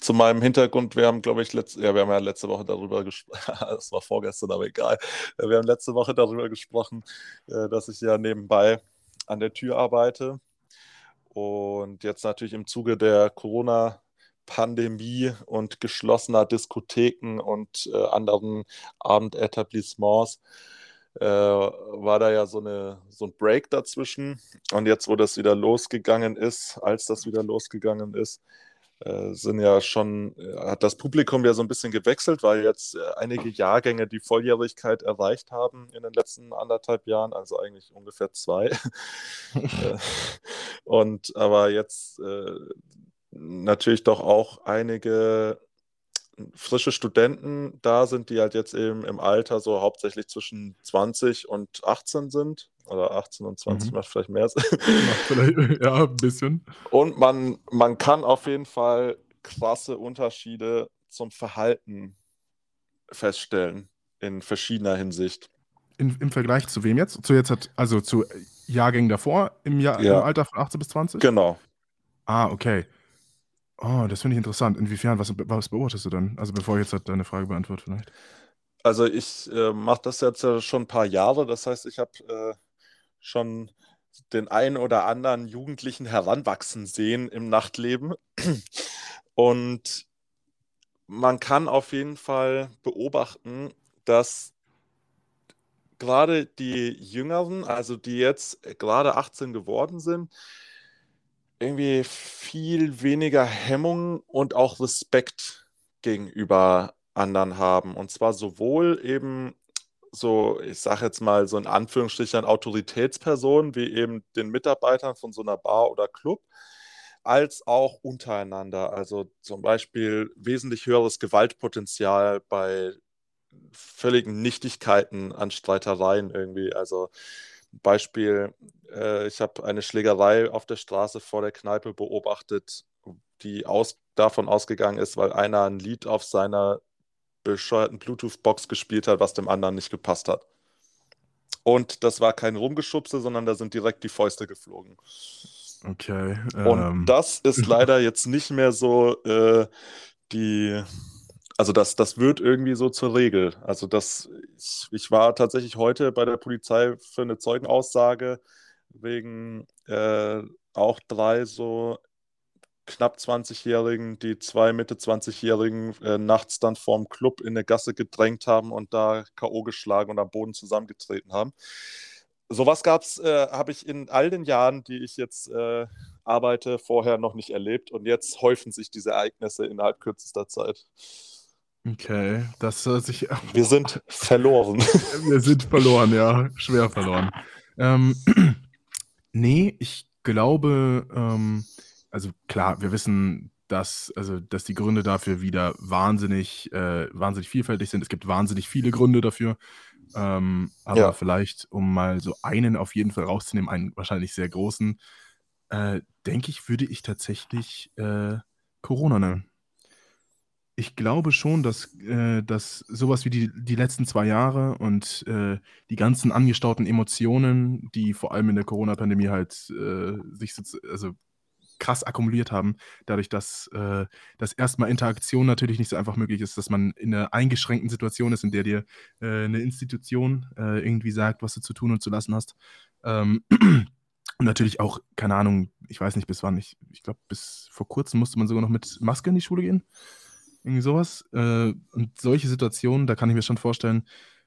zu meinem Hintergrund, wir haben, glaube ich, letzte, ja, wir haben ja letzte Woche darüber gesprochen, das war vorgestern, aber egal. Wir haben letzte Woche darüber gesprochen, äh, dass ich ja nebenbei an der Tür arbeite. Und jetzt natürlich im Zuge der Corona-Pandemie und geschlossener Diskotheken und äh, anderen Abendetablissements äh, war da ja so, eine, so ein Break dazwischen. Und jetzt, wo das wieder losgegangen ist, als das wieder losgegangen ist, äh, sind ja schon, äh, hat das Publikum ja so ein bisschen gewechselt, weil jetzt äh, einige Jahrgänge die Volljährigkeit erreicht haben in den letzten anderthalb Jahren, also eigentlich ungefähr zwei. Und aber jetzt natürlich doch auch einige frische Studenten da sind, die halt jetzt eben im Alter so hauptsächlich zwischen 20 und 18 sind. Oder 18 und 20 mhm. macht vielleicht mehr Sinn. Vielleicht, ja, ein bisschen. Und man, man kann auf jeden Fall krasse Unterschiede zum Verhalten feststellen in verschiedener Hinsicht. In, Im Vergleich zu wem jetzt? Zu jetzt hat, also zu Jahrgängen davor im, Jahr, Ja. im Alter von 18 bis 20? Genau. Ah, okay. Oh, das finde ich interessant. Inwiefern, was, was beobachtest du dann? Also bevor ich jetzt halt deine Frage beantworte vielleicht. Also ich äh, mache das jetzt ja schon ein paar Jahre. Das heißt, ich habe äh, schon den einen oder anderen Jugendlichen heranwachsen sehen im Nachtleben. Und man kann auf jeden Fall beobachten, dass gerade die Jüngeren, also die jetzt gerade 18 geworden sind, irgendwie viel weniger Hemmung und auch Respekt gegenüber anderen haben. Und zwar sowohl eben so, ich sage jetzt mal so in Anführungsstrichen Autoritätspersonen wie eben den Mitarbeitern von so einer Bar oder Club, als auch untereinander. Also zum Beispiel wesentlich höheres Gewaltpotenzial bei völligen Nichtigkeiten an Streitereien irgendwie. Also Beispiel, äh, ich habe eine Schlägerei auf der Straße vor der Kneipe beobachtet, die aus, davon ausgegangen ist, weil einer ein Lied auf seiner bescheuerten Bluetooth-Box gespielt hat, was dem anderen nicht gepasst hat. Und das war kein Rumgeschubse, sondern da sind direkt die Fäuste geflogen. Okay. Und ähm, das ist leider jetzt nicht mehr so äh, die, also das, das wird irgendwie so zur Regel. Also das, ich, ich war tatsächlich heute bei der Polizei für eine Zeugenaussage wegen äh, auch drei so knapp 20-Jährigen, die zwei Mitte 20-Jährigen äh, nachts dann vorm Club in eine Gasse gedrängt haben und da K.O. geschlagen und am Boden zusammengetreten haben. Sowas gab es, äh, habe ich in all den Jahren, die ich jetzt äh, arbeite, vorher noch nicht erlebt. Und jetzt häufen sich diese Ereignisse innerhalb kürzester Zeit. Okay, das hört sich. Wir sind verloren. Wir sind verloren, ja. Schwer verloren. Ähm, nee, ich glaube, ähm, also klar, wir wissen, dass, also, dass die Gründe dafür wieder wahnsinnig, äh, wahnsinnig vielfältig sind. Es gibt wahnsinnig viele Gründe dafür. Ähm, aber Ja. vielleicht, um mal so einen auf jeden Fall rauszunehmen, einen wahrscheinlich sehr großen, äh, denke ich, würde ich tatsächlich äh, Corona nennen. Ich glaube schon, dass, äh, dass sowas wie die, die letzten zwei Jahre und äh, die ganzen angestauten Emotionen, die vor allem in der Corona-Pandemie halt äh, sich so, also krass akkumuliert haben, dadurch, dass, äh, dass erstmal Interaktion natürlich nicht so einfach möglich ist, dass man in einer eingeschränkten Situation ist, in der dir äh, eine Institution äh, irgendwie sagt, was du zu tun und zu lassen hast. Ähm, und natürlich auch, keine Ahnung, ich weiß nicht bis wann, ich, ich glaube, bis vor kurzem musste man sogar noch mit Maske in die Schule gehen. Irgendwie sowas. Äh, und solche Situationen, da kann ich mir schon vorstellen,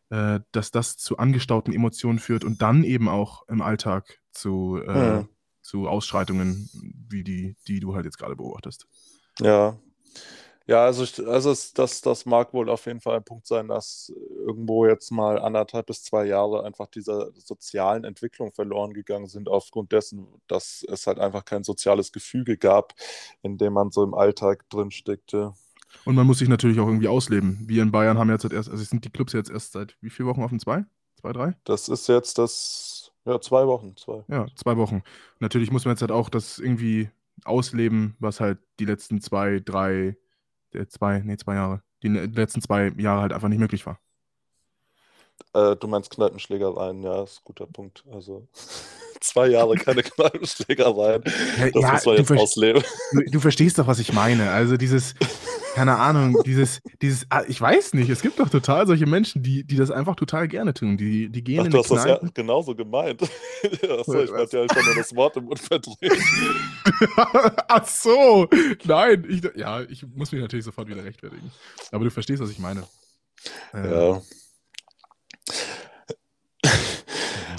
äh, dass das zu angestauten Emotionen führt und dann eben auch im Alltag zu, äh, Hm. zu Ausschreitungen, wie die, die du halt jetzt gerade beobachtest. Ja. Ja, also, ich, also das, das mag wohl auf jeden Fall ein Punkt sein, dass irgendwo jetzt mal anderthalb bis zwei Jahre einfach dieser sozialen Entwicklung verloren gegangen sind, aufgrund dessen, dass es halt einfach kein soziales Gefüge gab, in dem man so im Alltag drin steckte. Und man muss sich natürlich auch irgendwie ausleben. Wir in Bayern haben jetzt halt erst, also sind die Clubs jetzt erst seit wie vielen Wochen offen? Zwei? Zwei, drei? Das ist jetzt das, ja, zwei Wochen, zwei. Ja, zwei Wochen. Natürlich muss man jetzt halt auch das irgendwie ausleben, was halt die letzten zwei, drei, äh, zwei, nee, zwei Jahre, die le- letzten zwei Jahre halt einfach nicht möglich war. Äh, du meinst Kneipenschlägereien, ja, ist ein guter Punkt. Also zwei Jahre keine Kneipenschlägereien. Ja, Das ja, muss man du jetzt ausleben. Du, du verstehst doch, was ich meine. Also dieses, keine Ahnung, dieses, dieses, ah, ich weiß nicht, es gibt doch total solche Menschen, die, die das einfach total gerne tun. Die, die gehen Ach, in du hast das ja genauso gemeint. Achso, ich wollte ja einfach nur das Wort im Mund verdrehen. Ach so, nein, ich, ja, ich muss mich natürlich sofort wieder rechtfertigen. Aber du verstehst, was ich meine. Ja.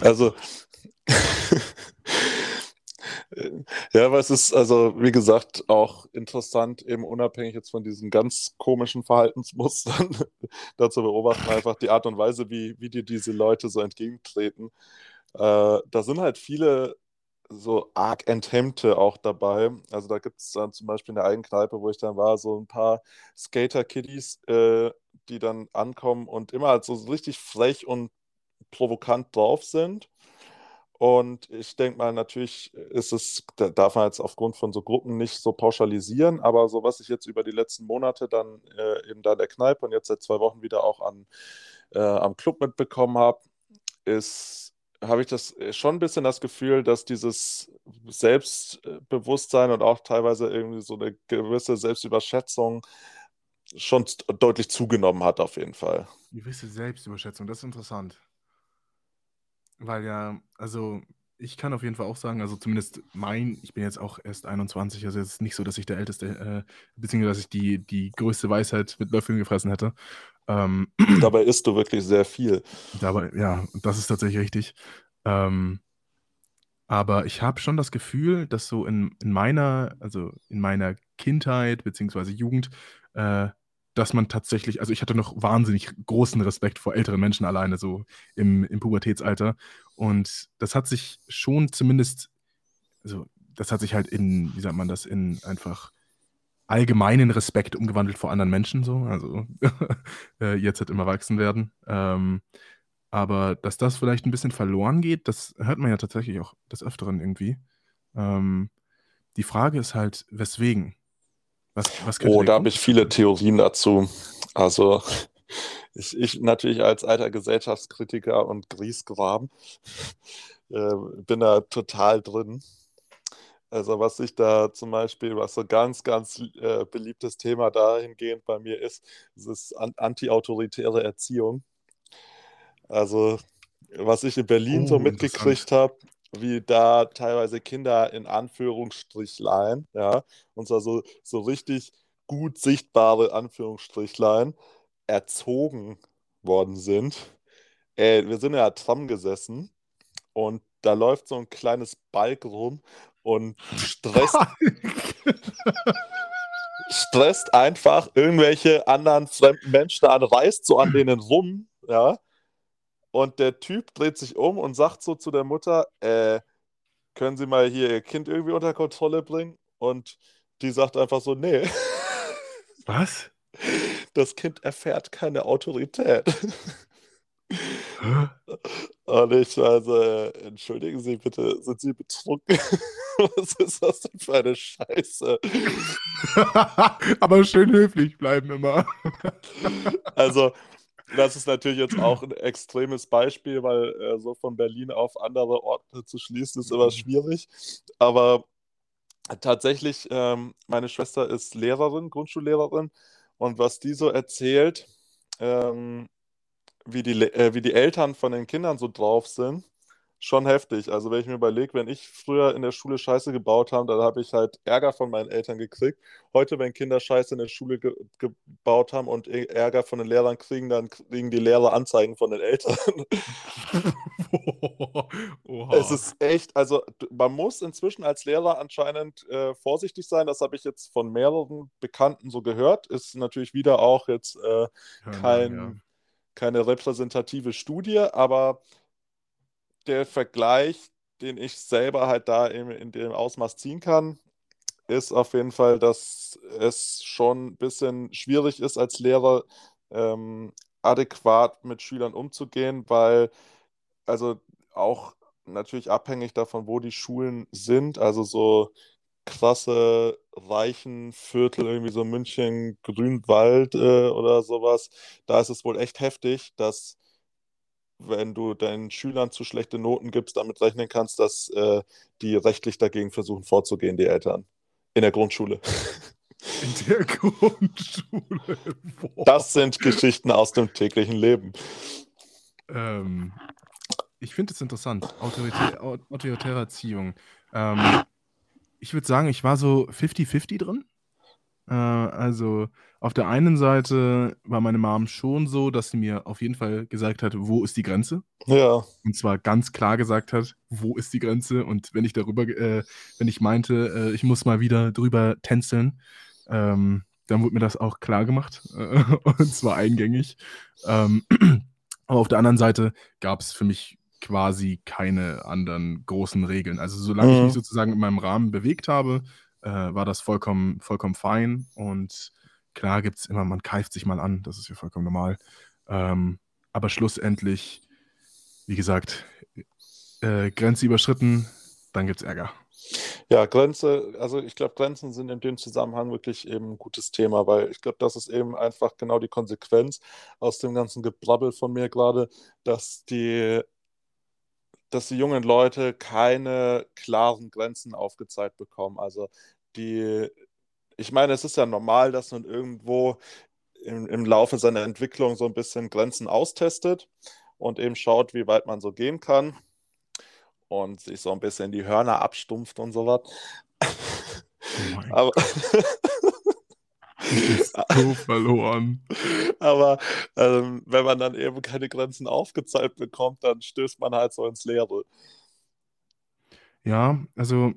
Also, ja, aber es ist also, wie gesagt, auch interessant, eben unabhängig jetzt von diesen ganz komischen Verhaltensmustern, da zu beobachten, einfach die Art und Weise, wie, wie dir diese Leute so entgegentreten. Äh, da sind halt viele so arg Enthemmte auch dabei. Also da gibt es dann zum Beispiel in der einen Kneipe, wo ich dann war, so ein paar Skater-Kiddies, äh, die dann ankommen und immer halt so richtig frech und provokant drauf sind. Und ich denke mal, natürlich ist es, darf man jetzt aufgrund von so Gruppen nicht so pauschalisieren, aber so was ich jetzt über die letzten Monate dann äh, eben da in der Kneipe und jetzt seit zwei Wochen wieder auch an, äh, am Club mitbekommen habe, ist, habe ich das äh, schon ein bisschen das Gefühl, dass dieses Selbstbewusstsein und auch teilweise irgendwie so eine gewisse Selbstüberschätzung schon deutlich zugenommen hat, auf jeden Fall. Gewisse Selbstüberschätzung, das ist interessant. Weil ja, also ich kann auf jeden Fall auch sagen, also zumindest mein, ich bin jetzt auch erst 21, also es ist nicht so, dass ich der Älteste, äh, beziehungsweise dass ich die, die größte Weisheit mit Löffeln gefressen hätte. Ähm, dabei isst du wirklich sehr viel. Dabei, ja, das ist tatsächlich richtig. Ähm, aber ich habe schon das Gefühl, dass so in, in meiner, also in meiner Kindheit beziehungsweise Jugend, äh, dass man tatsächlich, also ich hatte noch wahnsinnig großen Respekt vor älteren Menschen alleine, so im, im Pubertätsalter. Und das hat sich schon zumindest, also das hat sich halt in, wie sagt man das, in einfach allgemeinen Respekt umgewandelt vor anderen Menschen, so. Also äh, jetzt halt im Erwachsenwerden. Ähm, aber dass das vielleicht ein bisschen verloren geht, das hört man ja tatsächlich auch des Öfteren irgendwie. Ähm, die Frage ist halt, weswegen? Was, was oh, da habe ich viele Theorien dazu. Also ich, ich natürlich als alter Gesellschaftskritiker und Griesgram äh, bin da total drin. Also was ich da zum Beispiel, was so ganz, ganz äh, beliebtes Thema dahingehend bei mir ist, ist an, anti-autoritäre Erziehung. Also was ich in Berlin oh, so mitgekriegt habe, wie da teilweise Kinder in Anführungsstrichlein, ja, und zwar so, so richtig gut sichtbare Anführungsstrichlein, erzogen worden sind. Ey, wir sind ja Tram gesessen und da läuft so ein kleines Balk rum und stresst, stresst einfach irgendwelche anderen fremden Menschen an, reißt so an denen rum, ja, und der Typ dreht sich um und sagt so zu der Mutter, äh, können Sie mal hier Ihr Kind irgendwie unter Kontrolle bringen? Und die sagt einfach so, nee. Was? Das Kind erfährt keine Autorität. Und ich also, entschuldigen Sie bitte, sind Sie betrunken? Was ist das denn für eine Scheiße? Aber schön höflich bleiben immer. also, das ist natürlich jetzt auch ein extremes Beispiel, weil äh, so von Berlin auf andere Orte zu schließen ist immer mhm. schwierig. Aber tatsächlich, ähm, meine Schwester ist Lehrerin, Grundschullehrerin. Und was die so erzählt, ähm, wie, die, äh, wie die Eltern von den Kindern so drauf sind, schon heftig. Also wenn ich mir überlege, wenn ich früher in der Schule Scheiße gebaut habe, dann habe ich halt Ärger von meinen Eltern gekriegt. Heute, wenn Kinder Scheiße in der Schule ge gebaut haben und e-, Ärger von den Lehrern kriegen, dann kriegen die Lehrer Anzeigen von den Eltern. es ist echt, also man muss inzwischen als Lehrer anscheinend äh, vorsichtig sein. Das habe ich jetzt von mehreren Bekannten so gehört. Ist natürlich wieder auch jetzt äh, kein, ja, ja. keine repräsentative Studie, aber der Vergleich, den ich selber halt da in, in dem Ausmaß ziehen kann, ist auf jeden Fall, dass es schon ein bisschen schwierig ist, als Lehrer ähm, adäquat mit Schülern umzugehen, weil also auch natürlich abhängig davon, wo die Schulen sind, also so krasse reichen Viertel, irgendwie so München, Grünwald äh, oder sowas, da ist es wohl echt heftig, dass wenn du deinen Schülern zu schlechte Noten gibst, damit rechnen kannst, dass äh, die rechtlich dagegen versuchen vorzugehen, die Eltern. In der Grundschule. In der Grundschule. Boah. Das sind Geschichten aus dem täglichen Leben. Ähm, ich finde es interessant. Autoritär, autoritäre Erziehung. Ähm, ich würde sagen, ich war so 50-50 drin. Äh, also auf der einen Seite war meine Mom schon so, dass sie mir auf jeden Fall gesagt hat, wo ist die Grenze? Ja. Und zwar ganz klar gesagt hat, wo ist die Grenze? Und wenn ich darüber, äh, wenn ich meinte, äh, ich muss mal wieder drüber tänzeln, ähm, dann wurde mir das auch klar gemacht. Äh, und zwar eingängig. Ähm, aber auf der anderen Seite gab es für mich quasi keine anderen großen Regeln. Also solange mhm. ich mich sozusagen in meinem Rahmen bewegt habe, äh, war das vollkommen, vollkommen fein. Und klar gibt es immer, man keift sich mal an, das ist ja vollkommen normal. Ähm, aber schlussendlich, wie gesagt, äh, Grenze überschritten, dann gibt es Ärger. Ja, Grenze, also ich glaube, Grenzen sind in dem Zusammenhang wirklich eben ein gutes Thema, weil ich glaube, das ist eben einfach genau die Konsequenz aus dem ganzen Gebrabbel von mir gerade, dass die, dass die jungen Leute keine klaren Grenzen aufgezeigt bekommen. Also die, ich meine, es ist ja normal, dass man irgendwo im, im Laufe seiner Entwicklung so ein bisschen Grenzen austestet und eben schaut, wie weit man so gehen kann und sich so ein bisschen die Hörner abstumpft und sowas. Oh Aber so verloren. Aber ähm, wenn man dann eben keine Grenzen aufgezeigt bekommt, dann stößt man halt so ins Leere. Ja, also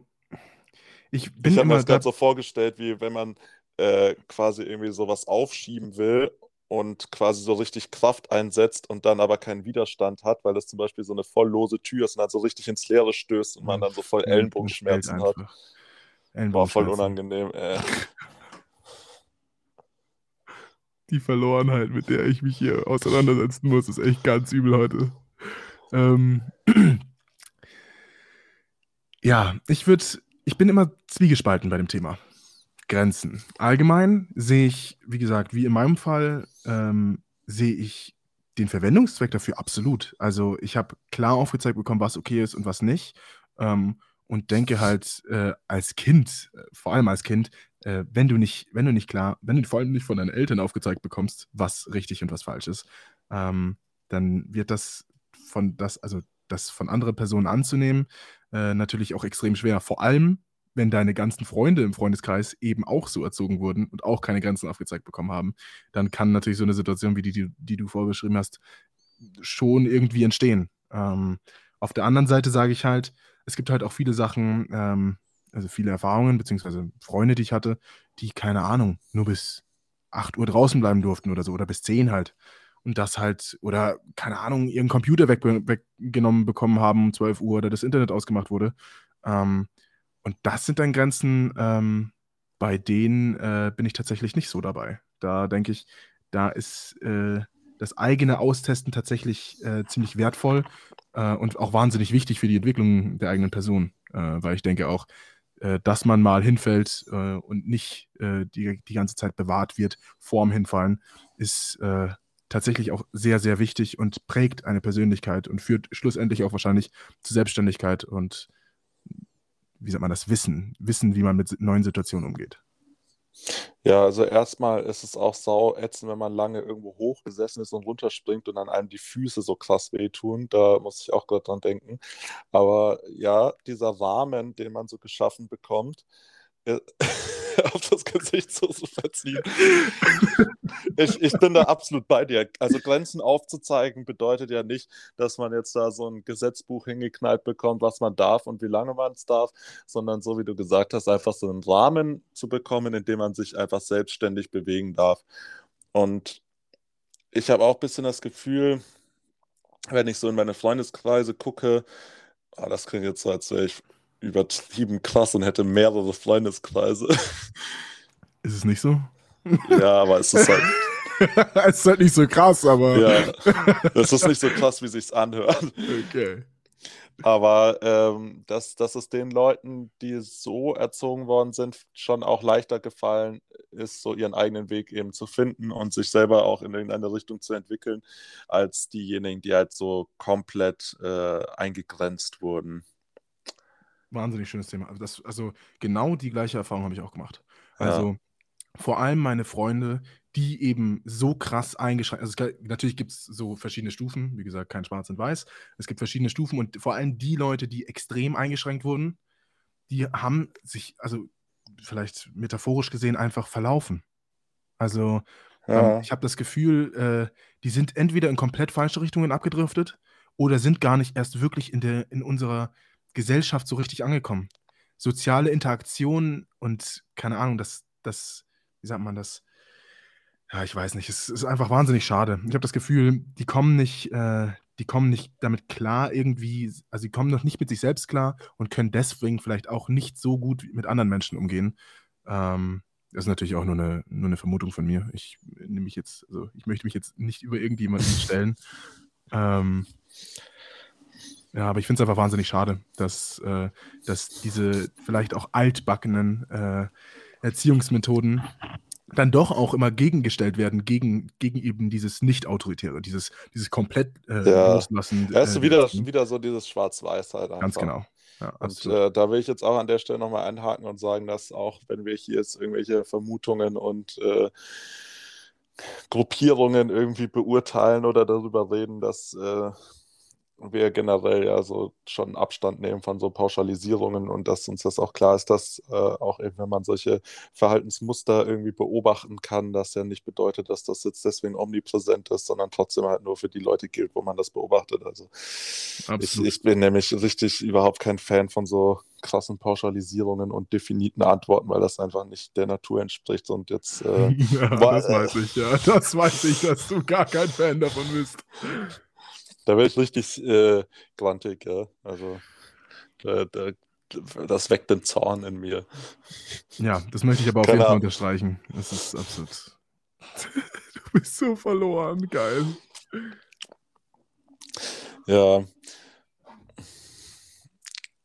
ich bin ich habe mir das gerade so vorgestellt, wie wenn man äh, quasi irgendwie sowas aufschieben will und quasi so richtig Kraft einsetzt und dann aber keinen Widerstand hat, weil das zum Beispiel so eine voll lose Tür ist und dann so richtig ins Leere stößt und man dann so voll Ellenbogenschmerzen hat. War voll unangenehm, ey. Die Verlorenheit, mit der ich mich hier auseinandersetzen muss, ist echt ganz übel heute. Ähm, ja, ich würde, ich bin immer zwiegespalten bei dem Thema. Grenzen. Allgemein sehe ich, wie gesagt, wie in meinem Fall, ähm, sehe ich den Verwendungszweck dafür absolut. Also ich habe klar aufgezeigt bekommen, was okay ist und was nicht. Ähm, und denke halt äh, als Kind, äh, vor allem als Kind, äh, wenn du nicht, wenn du nicht klar, wenn du vor allem nicht von deinen Eltern aufgezeigt bekommst, was richtig und was falsch ist, ähm, dann wird das von das, also das von anderen Personen anzunehmen, äh, natürlich auch extrem schwer. Vor allem, wenn deine ganzen Freunde im Freundeskreis eben auch so erzogen wurden und auch keine Grenzen aufgezeigt bekommen haben, dann kann natürlich so eine Situation wie die, die, die du vorgeschrieben hast, schon irgendwie entstehen. Ähm, auf der anderen Seite sage ich halt, es gibt halt auch viele Sachen, ähm, also viele Erfahrungen, beziehungsweise Freunde, die ich hatte, die, keine Ahnung, nur bis 8 Uhr draußen bleiben durften oder so, oder bis 10 halt. Und das halt, oder keine Ahnung, ihren Computer weg, weggenommen bekommen haben um 12 Uhr oder das Internet ausgemacht wurde. Ähm, und das sind dann Grenzen, ähm, bei denen äh, bin ich tatsächlich nicht so dabei. Da denke ich, da ist äh, das eigene Austesten tatsächlich äh, ziemlich wertvoll äh, und auch wahnsinnig wichtig für die Entwicklung der eigenen Person, äh, weil ich denke auch, äh, dass man mal hinfällt und nicht die, die ganze Zeit bewahrt wird vorm Hinfallen, ist tatsächlich auch sehr, sehr wichtig und prägt eine Persönlichkeit und führt schlussendlich auch wahrscheinlich zu Selbstständigkeit und wie sagt man das, Wissen, Wissen, wie man mit neuen Situationen umgeht. Ja, also erstmal ist es auch sau ätzend, wenn man lange irgendwo hochgesessen ist und runterspringt und dann einem die Füße so krass wehtun. Da muss ich auch gerade dran denken. Aber ja, dieser Rahmen, den man so geschaffen bekommt, äh, auf das Gesicht so, so verziehen. ich, ich bin da absolut bei dir. Also Grenzen aufzuzeigen bedeutet ja nicht, dass man jetzt da so ein Gesetzbuch hingeknallt bekommt, was man darf und wie lange man es darf, sondern so wie du gesagt hast, einfach so einen Rahmen zu bekommen, in dem man sich einfach selbstständig bewegen darf. Und ich habe auch ein bisschen das Gefühl, wenn ich so in meine Freundeskreise gucke, oh, das klingt jetzt so, als wäre ich übertrieben krass und hätte mehrere Freundeskreise. Ist es nicht so? Ja, aber es ist halt. es ist halt nicht so krass, aber. Ja, es ist nicht so krass, wie sich's anhört. Okay. Aber ähm, dass, dass es den Leuten, die so erzogen worden sind, schon auch leichter gefallen ist, so ihren eigenen Weg eben zu finden und sich selber auch in irgendeine Richtung zu entwickeln, als diejenigen, die halt so komplett äh, eingegrenzt wurden. Wahnsinnig schönes Thema. Also, das, also genau die gleiche Erfahrung habe ich auch gemacht. Also ja. vor allem meine Freunde, die eben so krass eingeschränkt, also es, natürlich gibt es so verschiedene Stufen, wie gesagt, kein Schwarz und Weiß. Es gibt verschiedene Stufen und vor allem die Leute, die extrem eingeschränkt wurden, die haben sich, also vielleicht metaphorisch gesehen, einfach verlaufen. Also ja. ähm, ich habe das Gefühl, äh, die sind entweder in komplett falsche Richtungen abgedriftet oder sind gar nicht erst wirklich in, der, in unserer Gesellschaft so richtig angekommen. Soziale Interaktion und keine Ahnung, das, das, wie sagt man das? Ja, ich weiß nicht. Es ist einfach wahnsinnig schade. Ich habe das Gefühl, die kommen nicht, äh, die kommen nicht damit klar irgendwie, also die kommen noch nicht mit sich selbst klar und können deswegen vielleicht auch nicht so gut mit anderen Menschen umgehen. Ähm, das ist natürlich auch nur eine, nur eine Vermutung von mir. Ich nehme mich jetzt, also ich möchte mich jetzt nicht über irgendjemanden stellen. Ähm, Ja, aber ich finde es einfach wahnsinnig schade, dass, äh, dass diese vielleicht auch altbackenen äh, Erziehungsmethoden dann doch auch immer gegengestellt werden gegen, gegen eben dieses Nicht-Autoritäre, dieses, dieses komplett äh, Ja. Loslassen. Ja, ist äh, wieder, wieder so dieses Schwarz-Weiß halt einfach. Ganz genau. Ja, Und äh, da will ich jetzt auch an der Stelle nochmal einhaken und sagen, dass auch wenn wir hier jetzt irgendwelche Vermutungen und äh, Gruppierungen irgendwie beurteilen oder darüber reden, dass äh, wir generell ja so schon Abstand nehmen von so Pauschalisierungen und dass uns das auch klar ist, dass äh, auch eben, wenn man solche Verhaltensmuster irgendwie beobachten kann, das ja nicht bedeutet, dass das jetzt deswegen omnipräsent ist, sondern trotzdem halt nur für die Leute gilt, wo man das beobachtet. Also ich, ich bin nämlich richtig überhaupt kein Fan von so krassen Pauschalisierungen und definiten Antworten, weil das einfach nicht der Natur entspricht und jetzt äh, ja, war- das weiß ich, ja. Das weiß ich, dass du gar kein Fan davon bist. Da werde ich richtig äh, grantig, ja. Also da, da, das weckt den Zorn in mir. Ja, das möchte ich aber auf Keine jeden Fall Ahnung. unterstreichen. Das ist absolut. du bist so verloren, geil. Ja.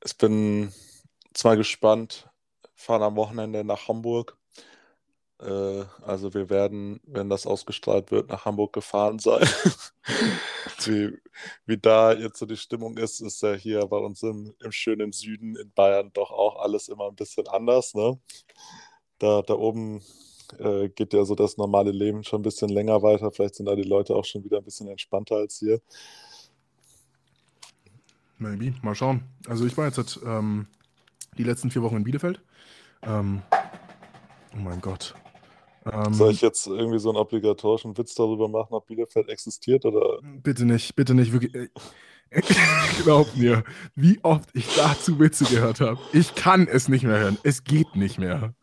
Ich bin zwar gespannt, fahren am Wochenende nach Hamburg. Äh, also wir werden, wenn das ausgestrahlt wird, nach Hamburg gefahren sein. wie, wie da jetzt so die Stimmung ist, ist ja hier bei uns im, im schönen Süden in Bayern doch auch alles immer ein bisschen anders. Ne? Da, da oben äh, geht ja so das normale Leben schon ein bisschen länger weiter. Vielleicht sind da die Leute auch schon wieder ein bisschen entspannter als hier. Maybe. Mal schauen. Also ich war jetzt ähm, die letzten vier Wochen in Bielefeld. Ähm, oh mein Gott. Ähm, Soll ich jetzt irgendwie so einen obligatorischen Witz darüber machen, ob Bielefeld existiert oder? Bitte nicht, bitte nicht, wirklich. äh, Glaub mir, wie oft ich dazu Witze gehört habe. Ich kann es nicht mehr hören. Es geht nicht mehr.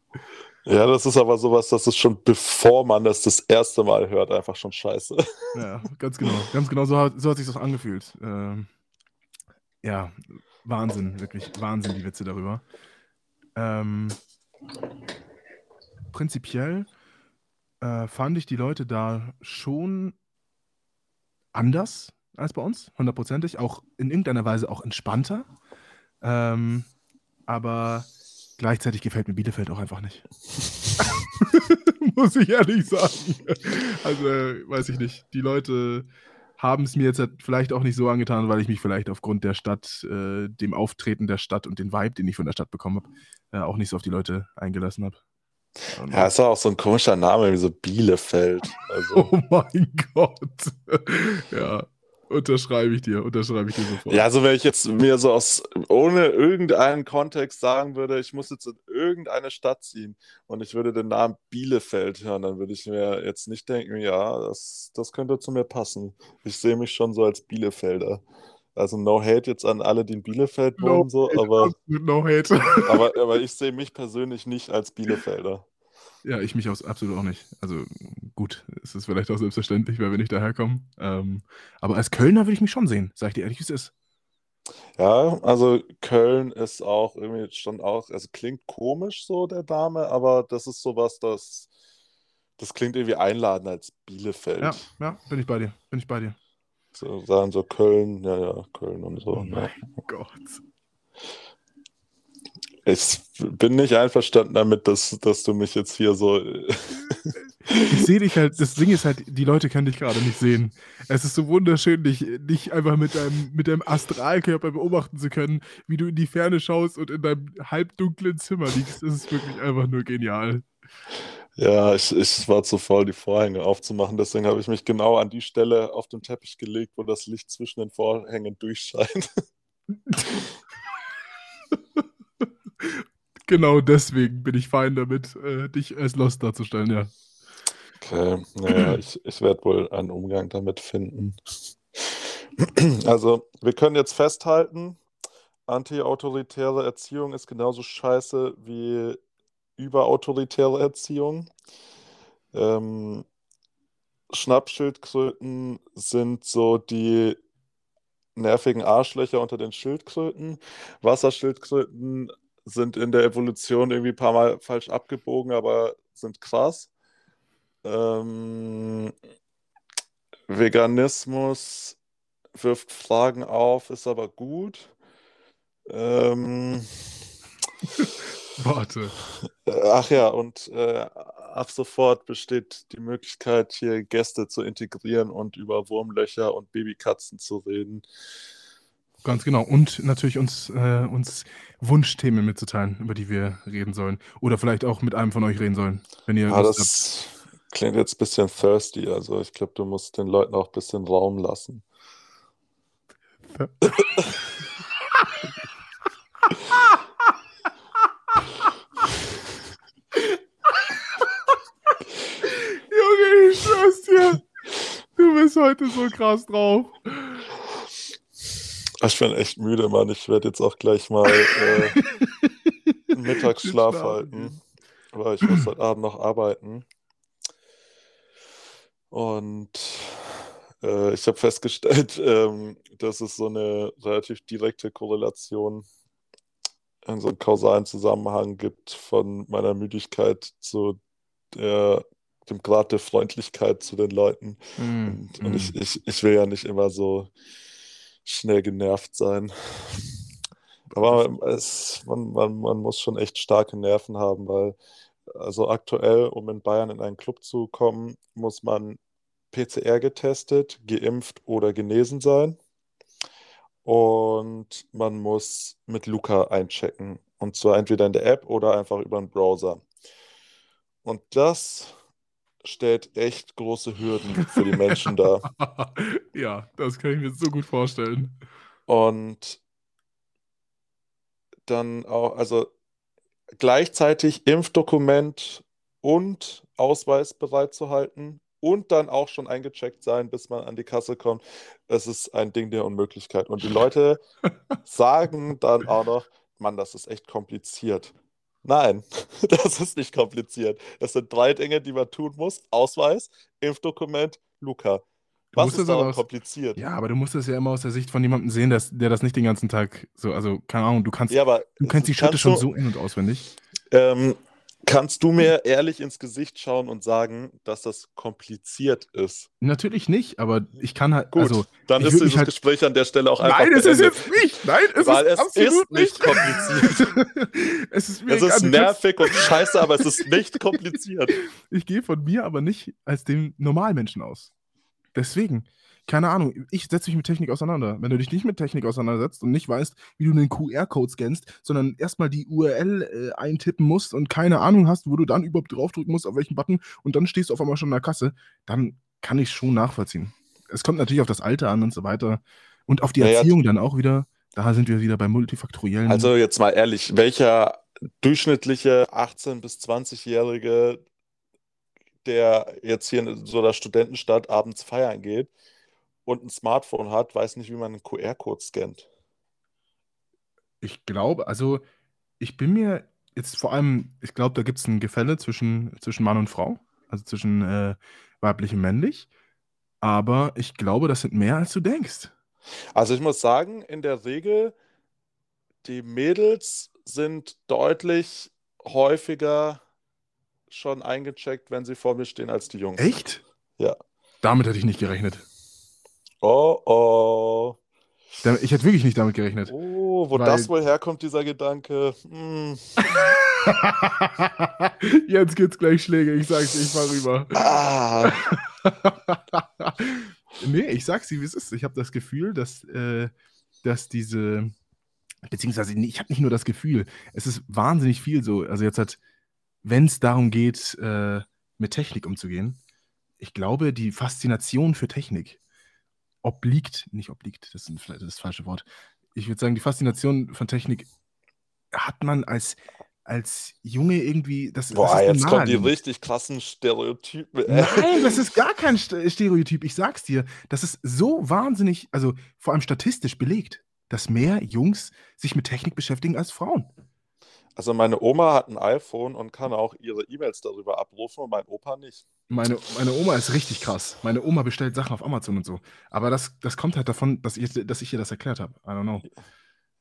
Ja, das ist aber sowas, das ist schon bevor man das das erste Mal hört, einfach schon scheiße. Ja, ganz genau. Ganz genau, so hat, so hat sich das angefühlt. Ähm, ja, Wahnsinn, wirklich Wahnsinn, die Witze darüber. Ähm, prinzipiell äh, fand ich die Leute da schon anders als bei uns, hundertprozentig, auch in irgendeiner Weise auch entspannter. Ähm, aber gleichzeitig gefällt mir Bielefeld auch einfach nicht. Muss ich ehrlich sagen. Also, weiß ich nicht. Die Leute haben es mir jetzt halt vielleicht auch nicht so angetan, weil ich mich vielleicht aufgrund der Stadt, äh, dem Auftreten der Stadt und den Vibe, den ich von der Stadt bekommen habe, äh, auch nicht so auf die Leute eingelassen habe. Ja, ist auch so ein komischer Name, wie so Bielefeld. Also, Oh mein Gott. ja, unterschreibe ich dir, unterschreibe ich dir sofort. ja, also wenn ich jetzt mir so aus, ohne irgendeinen Kontext sagen würde, ich muss jetzt in irgendeine Stadt ziehen und ich würde den Namen Bielefeld hören, dann würde ich mir jetzt nicht denken, ja, das, das könnte zu mir passen. Ich sehe mich schon so als Bielefelder. Also no hate jetzt an alle, die in Bielefeld No wohnen, so, aber, no hate. aber, aber ich sehe mich persönlich nicht als Bielefelder. Ja, ich mich aus, absolut auch nicht. Also gut, es ist vielleicht auch selbstverständlich, weil wir nicht daherkommen. Ähm, aber als Kölner würde ich mich schon sehen, sag ich dir ehrlich, wie es ist. Ja, also Köln ist auch irgendwie schon auch, also klingt komisch so, der Name, aber das ist sowas, das, das klingt irgendwie einladend als Bielefeld. Ja, ja, bin ich bei dir, bin ich bei dir. So sagen so Köln, ja, ja, Köln und so. Oh ja. mein Gott. Ich bin nicht einverstanden damit, dass, dass du mich jetzt hier so. Ich sehe dich halt, das Ding ist halt, die Leute können dich gerade nicht sehen. Es ist so wunderschön, dich, dich einfach mit deinem, mit deinem Astralkörper beobachten zu können, wie du in die Ferne schaust und in deinem halbdunklen Zimmer liegst. Das ist wirklich einfach nur genial. Ja, ich, ich war zu faul, die Vorhänge aufzumachen. Deswegen habe ich mich genau an die Stelle auf dem Teppich gelegt, wo das Licht zwischen den Vorhängen durchscheint. Genau deswegen bin ich fein damit, äh, dich als Lost darzustellen, ja. Okay, naja, ich, ich werde wohl einen Umgang damit finden. Also, wir können jetzt festhalten, anti-autoritäre Erziehung ist genauso scheiße wie überautoritäre Erziehung. Ähm, Schnappschildkröten sind so die nervigen Arschlöcher unter den Schildkröten. Wasserschildkröten sind in der Evolution irgendwie ein paar Mal falsch abgebogen, aber sind krass. Ähm, Veganismus wirft Fragen auf, ist aber gut. Ähm, Warte. ach ja, und äh, ab sofort besteht die Möglichkeit, hier Gäste zu integrieren und über Wurmlöcher und Babykatzen zu reden. Ganz genau. Und natürlich uns, äh, uns Wunschthemen mitzuteilen, über die wir reden sollen. Oder vielleicht auch mit einem von euch reden sollen, wenn ihr Ah, Lust das klingt jetzt ein bisschen thirsty. Also ich glaube, du musst den Leuten auch ein bisschen Raum lassen. habt. Junge, ich schwör's dir. Du bist heute so krass drauf. Ich bin echt müde, Mann. Ich werde jetzt auch gleich mal äh, Mittagsschlaf halten, weil ich muss heute Abend noch arbeiten. Und äh, ich habe festgestellt, ähm, dass es so eine relativ direkte Korrelation in so einen kausalen Zusammenhang gibt von meiner Müdigkeit zu der, dem Grad der Freundlichkeit zu den Leuten. Mm, Und, und mm. ich, ich, ich will ja nicht immer so schnell genervt sein. Aber es, man, man, man muss schon echt starke Nerven haben, weil also aktuell, um in Bayern in einen Club zu kommen, muss man PCR getestet, geimpft oder genesen sein. Und man muss mit Luca einchecken. Und zwar entweder in der App oder einfach über den Browser. Und das stellt echt große Hürden für die Menschen dar. ja, das kann ich mir so gut vorstellen. Und dann auch, also gleichzeitig Impfdokument und Ausweis bereitzuhalten und dann auch schon eingecheckt sein, bis man an die Kasse kommt. Es ist ein Ding der Unmöglichkeit. Und die Leute sagen dann auch noch, Mann, das ist echt kompliziert. Nein, das ist nicht kompliziert. Das sind drei Dinge, die man tun muss. Ausweis, Impfdokument, Luca. Du Was ist aber daran aus- kompliziert? Ja, aber du musst es ja immer aus der Sicht von jemandem sehen, dass, der das nicht den ganzen Tag so, also keine Ahnung, du kannst, Ja, aber du kennst die Schritte kannst schon so in- und auswendig. Ähm, kannst du mir ehrlich ins Gesicht schauen und sagen, dass das kompliziert ist? Natürlich nicht, aber ich kann halt, Gut, also, dann ist dieses halt- Gespräch an der Stelle auch einfach nein, es ist jetzt nicht, nein, es Weil ist es absolut ist nicht kompliziert. es ist Es ist nervig und scheiße, aber es ist nicht kompliziert. Ich gehe von mir aber nicht als dem Normalmenschen aus. Deswegen, keine Ahnung, ich setze mich mit Technik auseinander. Wenn du dich nicht mit Technik auseinandersetzt und nicht weißt, wie du einen QR-Code scannst, sondern erstmal die URL äh, eintippen musst und keine Ahnung hast, wo du dann überhaupt draufdrücken musst, auf welchen Button und dann stehst du auf einmal schon an der Kasse, dann kann ich schon nachvollziehen. Es kommt natürlich auf das Alter an und so weiter und auf die Ja, ja. Erziehung dann auch wieder. Da sind wir wieder bei multifaktoriellen. Also jetzt mal ehrlich, welcher durchschnittliche 18- bis 20-Jährige, der jetzt hier in so einer Studentenstadt abends feiern geht und ein Smartphone hat, weiß nicht, wie man einen QR-Code scannt. Ich glaube, also ich bin mir jetzt vor allem, ich glaube, da gibt es ein Gefälle zwischen, zwischen Mann und Frau, also zwischen äh, weiblich und männlich. Aber ich glaube, das sind mehr, als du denkst. Also ich muss sagen, in der Regel, die Mädels sind deutlich häufiger schon eingecheckt, wenn sie vor mir stehen, als die Jungs. Echt? Ja. Damit hätte ich nicht gerechnet. Oh, oh. Ich hätte wirklich nicht damit gerechnet. Oh, wo Weil- das wohl herkommt, dieser Gedanke. Hm. Jetzt gibt's gleich Schläge, ich sag's, ich fahr rüber. Ah. nee, ich sag's dir, wie es ist. Ich habe das Gefühl, dass, äh, dass diese, beziehungsweise ich habe nicht nur das Gefühl, es ist wahnsinnig viel so. Also jetzt hat, wenn es darum geht, äh, mit Technik umzugehen, ich glaube, die Faszination für Technik obliegt, nicht obliegt, das ist ein- vielleicht das falsche Wort. Ich würde sagen, die Faszination von Technik hat man als, als Junge irgendwie, das, Boah, das ist jetzt kommen die richtig krassen Stereotypen. ey. Nein, das ist gar kein St- Stereotyp. Ich sag's dir. Das ist so wahnsinnig, also vor allem statistisch belegt, dass mehr Jungs sich mit Technik beschäftigen als Frauen. Also meine Oma hat ein iPhone und kann auch ihre E-Mails darüber abrufen und mein Opa nicht. Meine, meine Oma ist richtig krass. Meine Oma bestellt Sachen auf Amazon und so. Aber das, das kommt halt davon, dass ich, dass ich ihr das erklärt habe. I don't know.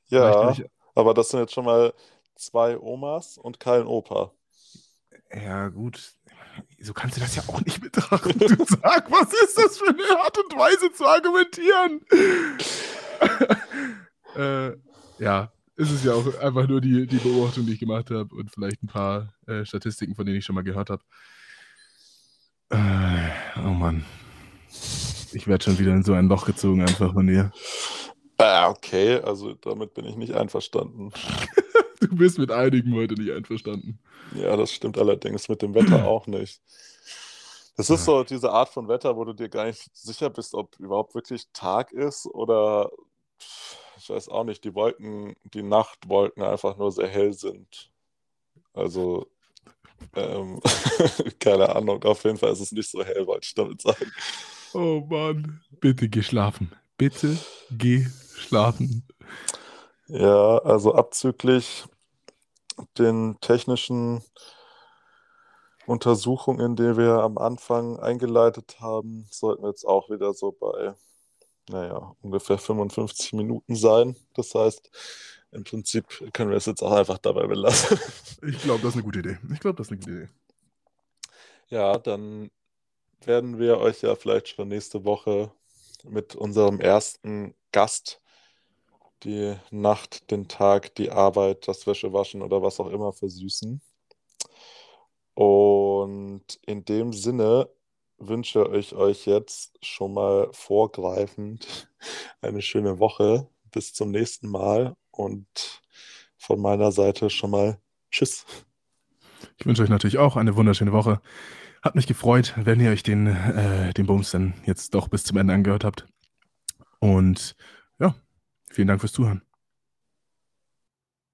Ja, Vielleicht aber das sind jetzt schon mal zwei Omas und kein Opa. ich, ja, gut. so kannst du das ja auch nicht betrachten. Du sag, was ist das für eine Art und Weise zu argumentieren? äh, ja, ist es ja auch einfach nur die, die Beobachtung, die ich gemacht habe und vielleicht ein paar äh, Statistiken, von denen ich schon mal gehört habe. Äh, oh Mann. Ich werde schon wieder in so ein Loch gezogen, einfach von dir. Ah, okay, also damit bin ich nicht einverstanden. du bist mit einigen heute nicht einverstanden. Ja, das stimmt allerdings mit dem Wetter auch nicht. Das ist so diese Art von Wetter, wo du dir gar nicht sicher bist, ob überhaupt wirklich Tag ist oder ich weiß auch nicht, die Wolken, die Nachtwolken einfach nur sehr hell sind. Also, ähm, keine Ahnung, auf jeden Fall ist es nicht so hell, wollte ich damit sagen. Oh Mann, bitte geh schlafen. Bitte geh schlafen. Ja, also abzüglich den technischen Untersuchungen, die wir am Anfang eingeleitet haben, sollten wir jetzt auch wieder so bei naja, ungefähr 55 Minuten sein. Das heißt, im Prinzip können wir es jetzt auch einfach dabei belassen. Ich glaube, das ist eine gute Idee. Ich glaube, das ist eine gute Idee. Ja, dann werden wir euch ja vielleicht schon nächste Woche mit unserem ersten Gast die Nacht, den Tag, die Arbeit, das Wäschewaschen oder was auch immer versüßen. Und in dem Sinne wünsche ich euch jetzt schon mal vorgreifend eine schöne Woche. Bis zum nächsten Mal und von meiner Seite schon mal Tschüss. Ich wünsche euch natürlich auch eine wunderschöne Woche. Hat mich gefreut, wenn ihr euch den, äh, den Bums dann jetzt doch bis zum Ende angehört habt. Und ja, vielen Dank fürs Zuhören.